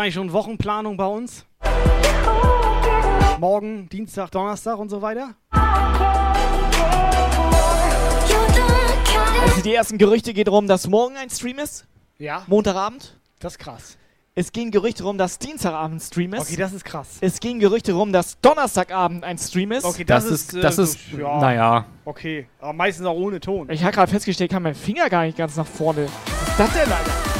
Das eigentlich schon Wochenplanung bei uns? Morgen, Dienstag, Donnerstag und so weiter? Also die ersten Gerüchte geht rum, dass morgen ein Stream ist. Ja. Montagabend. Das ist krass. Es gehen Gerüchte rum, dass Dienstagabend ein Stream ist. Okay, das ist krass. Es gehen Gerüchte rum, dass Donnerstagabend ein Stream ist. Okay, das, Das ist, ist- das äh, ist- so- ja. naja. Okay, aber meistens auch ohne Ton. Ich habe gerade festgestellt, ich kann mein Finger gar nicht ganz nach vorne. Was ist das denn, Alter?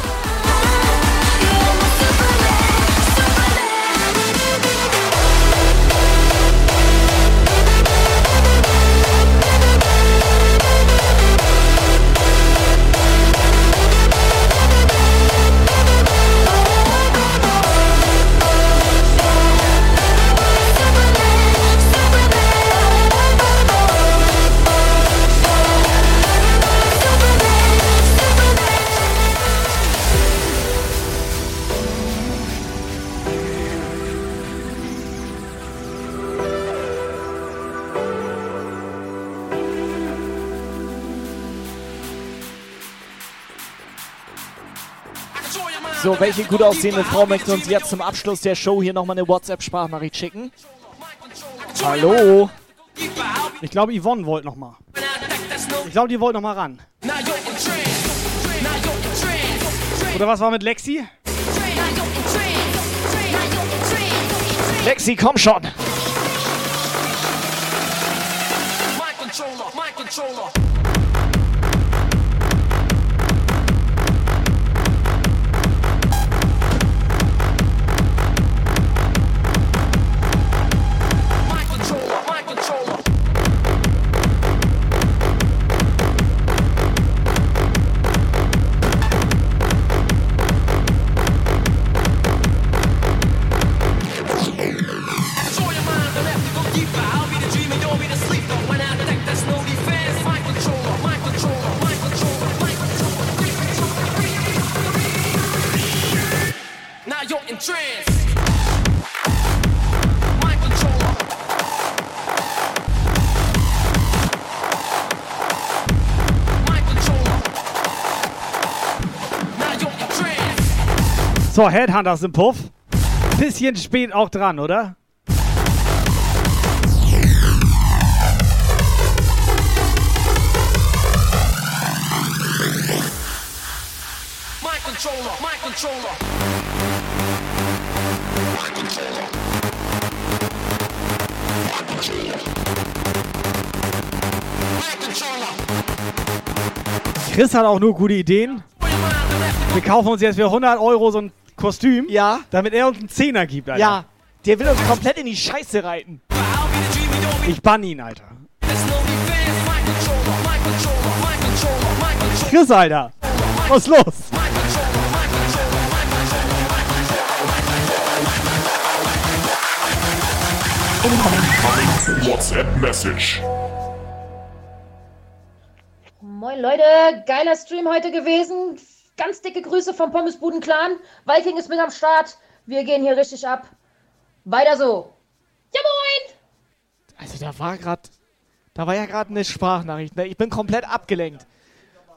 So, welche gut aussehende Frau möchte uns jetzt zum Abschluss der Show hier nochmal eine WhatsApp-Sprachnachricht schicken? Hallo? Ich glaube, Yvonne wollte noch mal. Ich glaube, die wollte noch mal ran. Oder was war mit Lexi? Lexi, komm schon! Now So, Headhunters im Puff. Bisschen spät auch dran, oder? Controller. Controller. Controller. Controller. Controller. Chris hat auch nur gute Ideen. Wir kaufen uns jetzt für 100 Euro so ein Kostüm. Ja. Damit er uns einen Zehner gibt, Alter. Ja, der will uns komplett in die Scheiße reiten. Ich bann ihn, Alter. Chris, Alter. Was ist los? WhatsApp Message. Moin Leute, geiler Stream heute gewesen. Ganz dicke Grüße vom Pommesbuden Clan. Viking ist mit am Start. Wir gehen hier richtig ab. Weiter so. Ja moin! Also da war gerade, da war ja gerade eine Sprachnachricht. Ne? Ich bin komplett abgelenkt.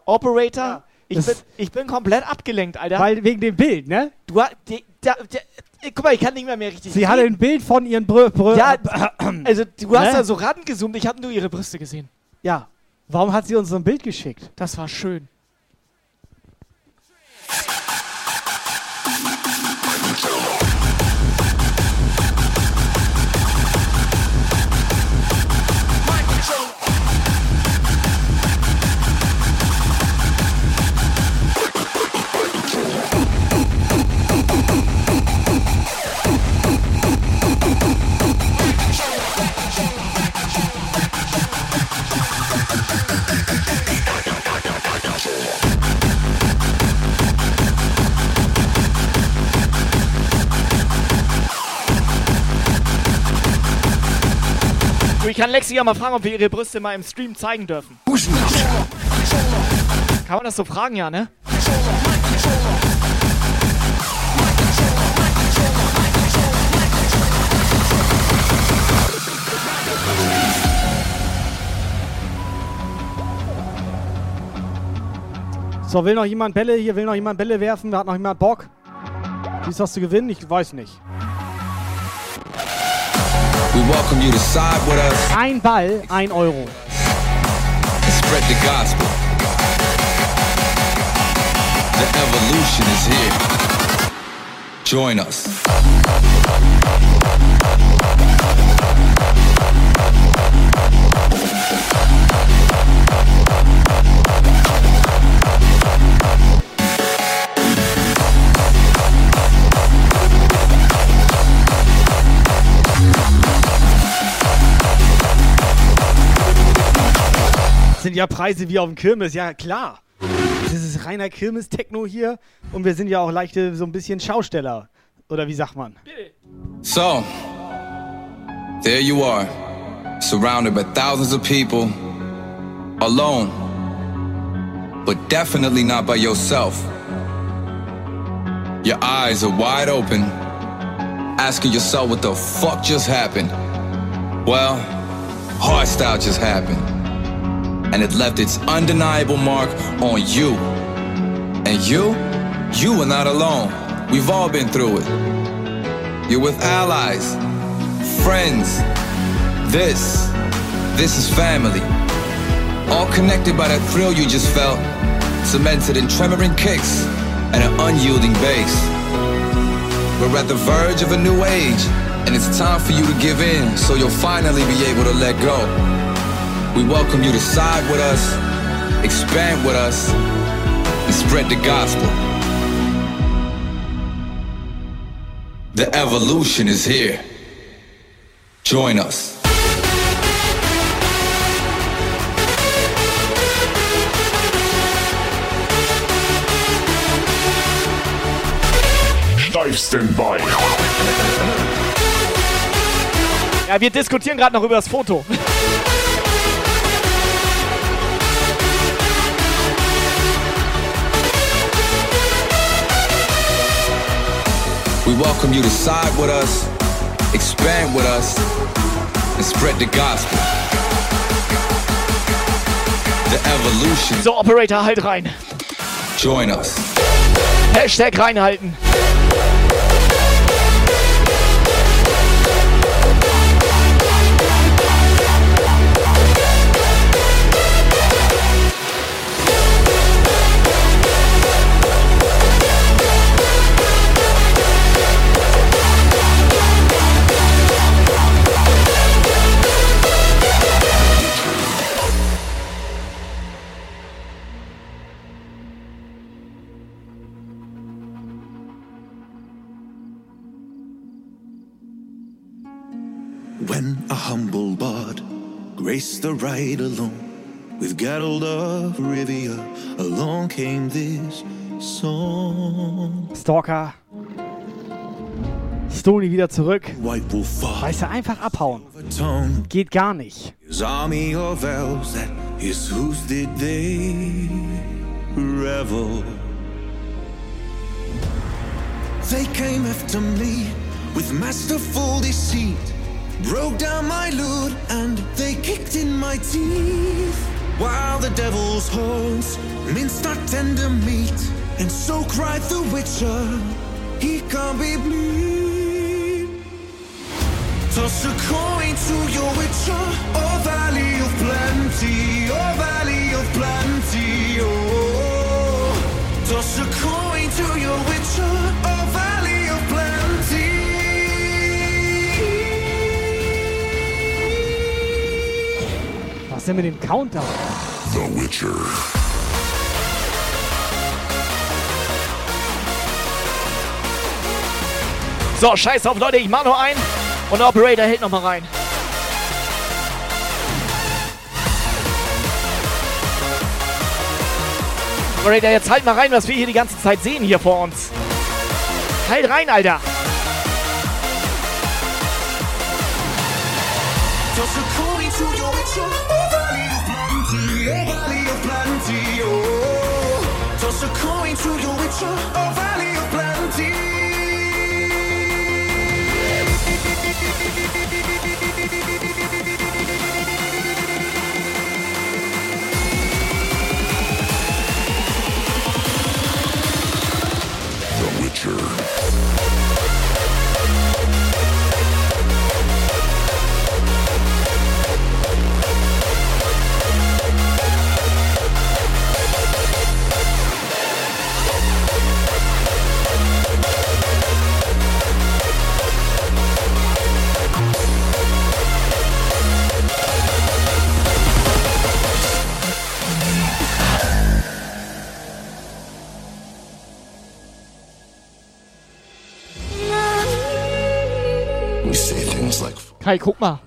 Operator, ich, Das- bin, ich bin komplett abgelenkt, Alter. Weil wegen dem Bild, ne? du hast, die, da, da, guck mal, ich kann nicht mehr mehr richtig. Sie hatte ein Bild von ihren Brü Brü Ja, [clears throat] also du hast Ne? da so rangezoomt. Ich habe nur ihre Brüste gesehen. Ja. Warum hat sie uns so ein Bild geschickt? Das war schön. Thank you. Ich kann Lexi ja mal fragen, ob wir ihre Brüste mal im Stream zeigen dürfen. Kann man das so fragen, ja, ne? So, will noch jemand Bälle? Hier will noch jemand Bälle werfen? Hat noch jemand Bock? Wie ist das zu gewinnen? Ich weiß nicht. We welcome you to side with us Ein Ball, ein Euro. and spread the gospel. The evolution is here. Join us. Ja Preise wie auf dem Kirmes, ja klar. Das ist reiner Kirmes-Techno hier und wir sind ja auch leichte, so ein bisschen Schausteller. Oder wie sagt man? So, there you are, surrounded by thousands of people, alone, but definitely not by yourself. Your eyes are wide open, asking yourself what the fuck just happened. Well, hardstyle just happened, and it left its undeniable mark on you. And you, you are not alone. We've all been through it. You're with allies, friends. This, this is family. All connected by that thrill you just felt, cemented in tremoring kicks and an unyielding bass. We're at the verge of a new age, and it's time for you to give in so you'll finally be able to let go. We welcome you to side with us, expand with us, and spread the gospel. The evolution is here. Join us. Steifsten bei. Ja, wir diskutieren gerade noch über das Foto. [laughs] We welcome you to side with us, expand with us, and spread the gospel. The evolution. So, Operator, halt rein. Join us. Hashtag reinhalten. Graced the ride alone with Geralt of Rivia, along came this song. Stalker. Stony wieder zurück. Weißt du, einfach abhauen. Geht gar nicht. They came after me with masterful deceit, broke down my lute and they kicked in my teeth. While the devil's horns minced our tender meat, and so cried the witcher, he can't be bleed. Toss a coin to your witcher, oh valley of plenty, oh valley of plenty, oh. Toss a coin Was denn mit dem Countdown? The Witcher. So, scheiß auf, Leute, ich mach noch einen. Und der Operator hält noch mal rein. Operator, jetzt halt mal rein, was wir hier die ganze Zeit sehen hier vor uns. Halt rein, Alter. Toss a coin to your plenty, oh. Toss a coin to your witcher, oh valley of plenty. Kai, guck mal.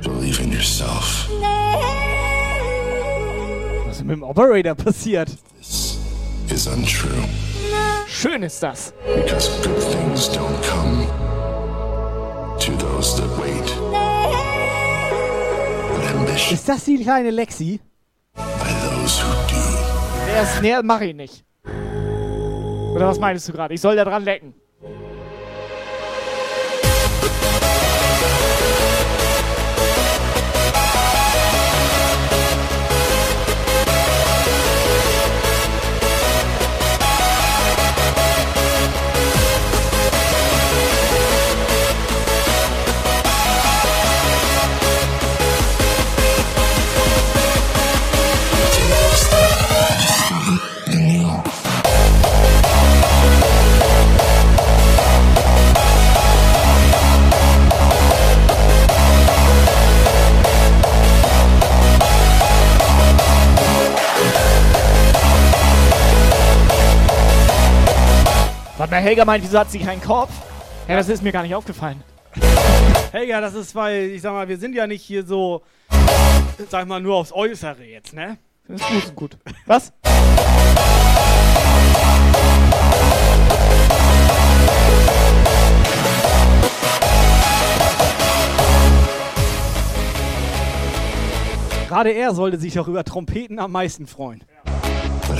Believe in yourself. Was ist mit dem Operator passiert? Is untrue. Schön ist das. Because good things don't come to those that wait. Ist das die kleine Lexi? by those who do. Der ist, nee, mach ich nicht. Oder was meinst du gerade? Ich soll da dran lecken. Warte mal, Helga meint, wieso hat sie keinen Kopf? Ja, das ist mir gar nicht aufgefallen. [laughs] Helga, das ist, weil, ich sag mal, wir sind ja nicht hier so, sag mal, nur aufs Äußere jetzt, ne? Das ist gut, ist gut. Was? Gerade er sollte sich doch über Trompeten am meisten freuen. But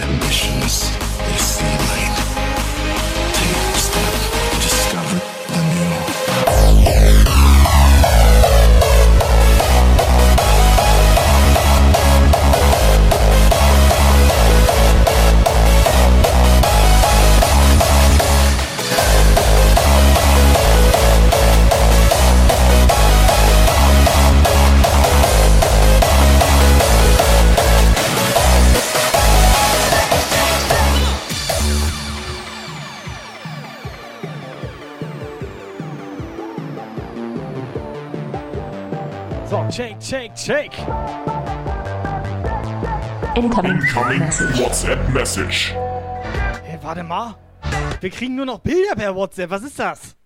So, shake, shake, shake. Incoming. WhatsApp Message. Hey, warte mal. Wir kriegen nur noch Bilder per WhatsApp. Was ist das?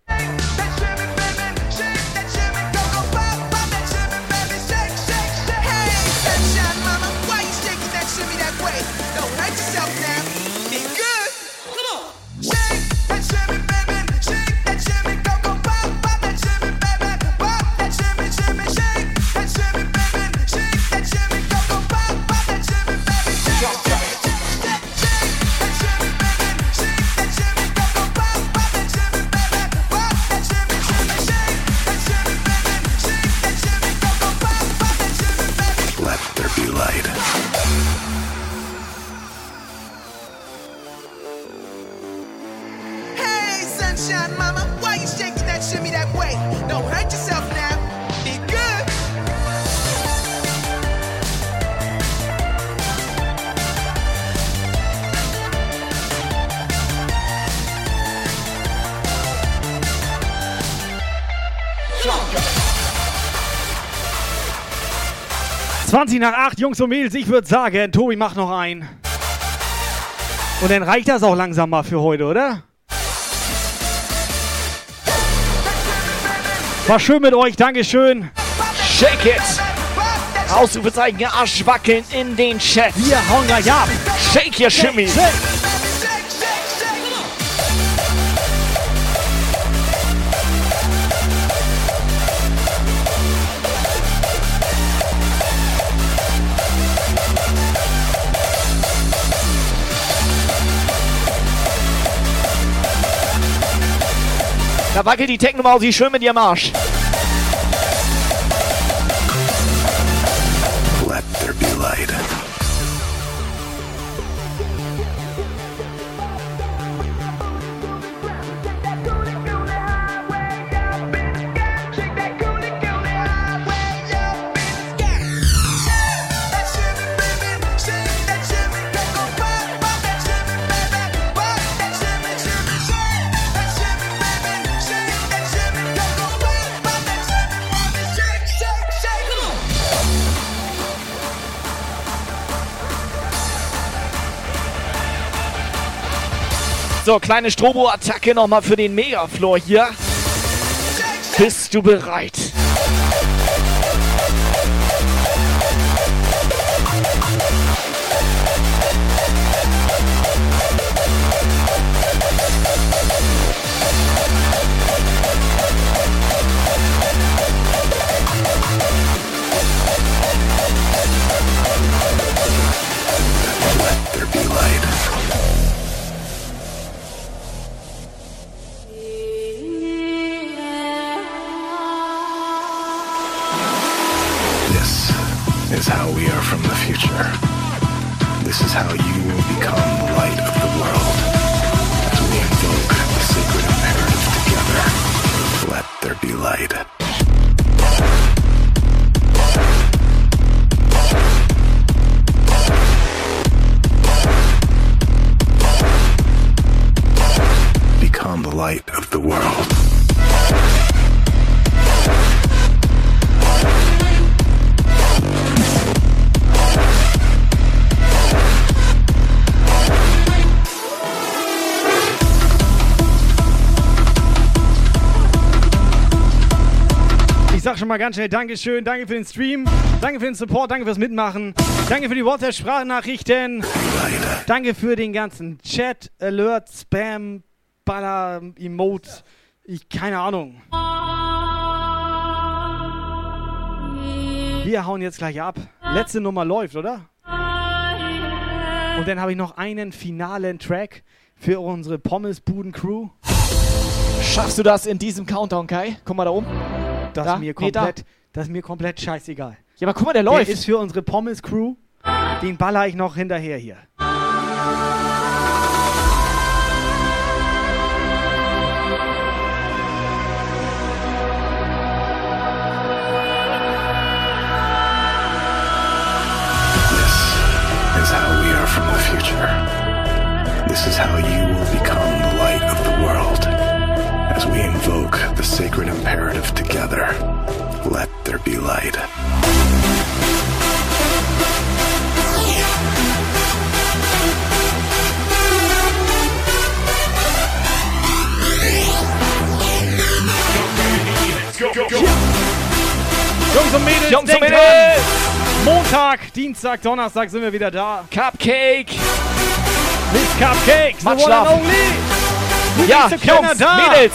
20 nach 8, Jungs und Mädels, ich würde sagen, Tobi macht noch einen. Und dann reicht das auch langsam mal für heute, oder? War schön mit euch, Dankeschön. Shake it! Ausrufezeichen, Arsch wackeln in den Chat. Wir hauen gleich ab. Shake your Shimmy. Da wackelt die Techno-Mausi schön mit ihrem Arsch. So, kleine Strobo-Attacke nochmal für den Megafloor hier. Bist du bereit? How we are from the future. This is how you will become the light of the world. As we invoke the sacred imperative together, let there be light. Ich sag schon mal ganz schnell Dankeschön, danke für den Stream, danke für den Support, danke fürs Mitmachen, danke für die WhatsApp-Sprachnachrichten, danke für den ganzen Chat, Alert, Spam, Baller, Emote, ich, keine Ahnung. Wir hauen jetzt gleich ab. Letzte Nummer läuft, oder? Und dann habe ich noch einen finalen Track für unsere Pommesbuden-Crew. Schaffst du das in diesem Countdown, Kai? Guck mal da oben. Das Da? ist mir Nee, da. komplett, das ist mir komplett scheißegal. Ja, aber guck mal, der läuft. Der ist für unsere Pommes Crew. Den baller ich noch hinterher hier. is how we are from the future. This is how you will become the light of the world. As we invoke the sacred imperative together, let there be light. Jungs und Mädels, Jungs und denkt Mädels! dran. Montag, Dienstag, Donnerstag sind wir wieder da. Cupcake! Miss Cupcakes, the Mach one and schlafen. only. Ja, Jungs, da. Mädels!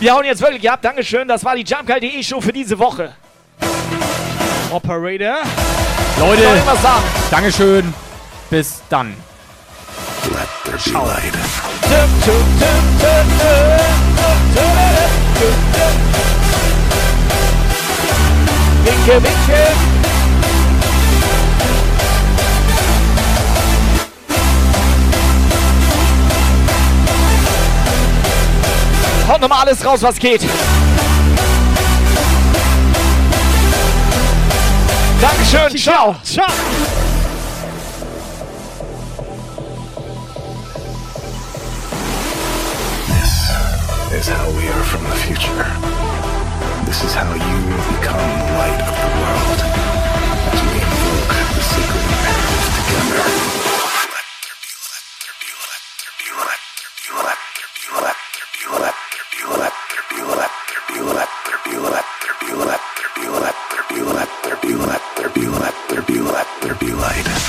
Wir hauen jetzt wirklich ab. Dankeschön. Das war die Jumpguy.de Show für diese Woche. Operator. Leute? Dankeschön. Bis dann. Let there be light. Winke, winke. Haut nochmal alles raus, was geht. Dankeschön, ciao. Ciao. This is how we are from the future. This is how you will become the light of the world. Light.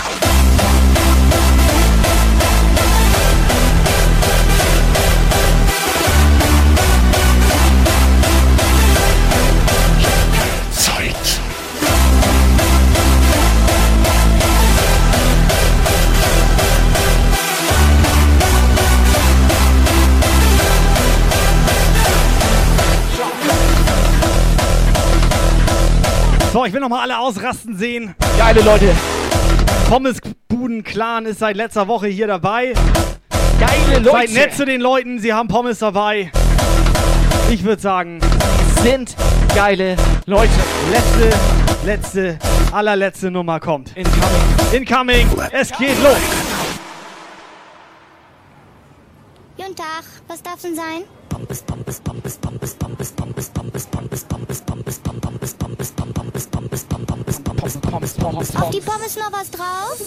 So, ich will noch mal alle ausrasten sehen. Geile Leute. Pommesbuden-Clan ist seit letzter Woche hier dabei. Geile Leute. Seid nett zu den Leuten, sie haben Pommes dabei. Ich würde sagen, Sind geile Leute. letzte, letzte, allerletzte Nummer kommt. Incoming. Incoming. Es geht los. Guten Tag, was darf denn sein? Pommes, Pommes, Pommes. Auf die Pommes noch was drauf?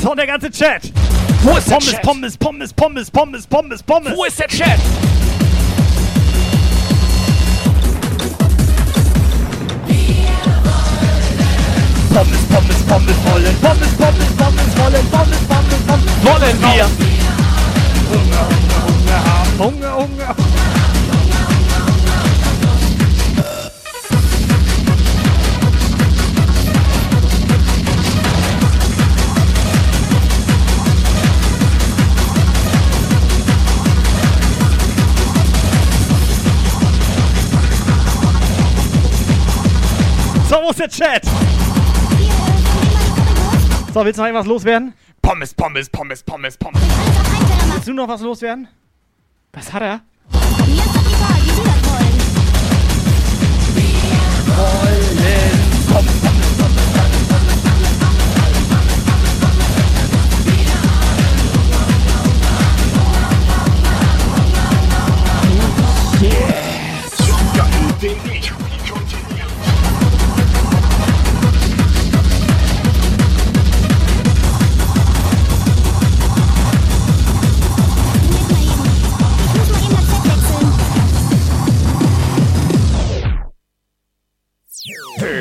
So, der ganze Chat. Wo ist Pommes, der Chat? Pommes, Pommes, Pommes, Pommes, Pommes, Pommes. Wo ist der Chat? Pommes, Pommes, Pommes wollen. Pommes, Pommes, Pommes wollen. Pommes, Pommes, Pommes Wollen wir. Hunger, Hunger, Hunger. Hunger, Hunger. So, ist der Chat? So, willst du noch irgendwas loswerden? Pommes, Pommes, Pommes, Pommes, Pommes. Willst du noch was loswerden? Was hat er?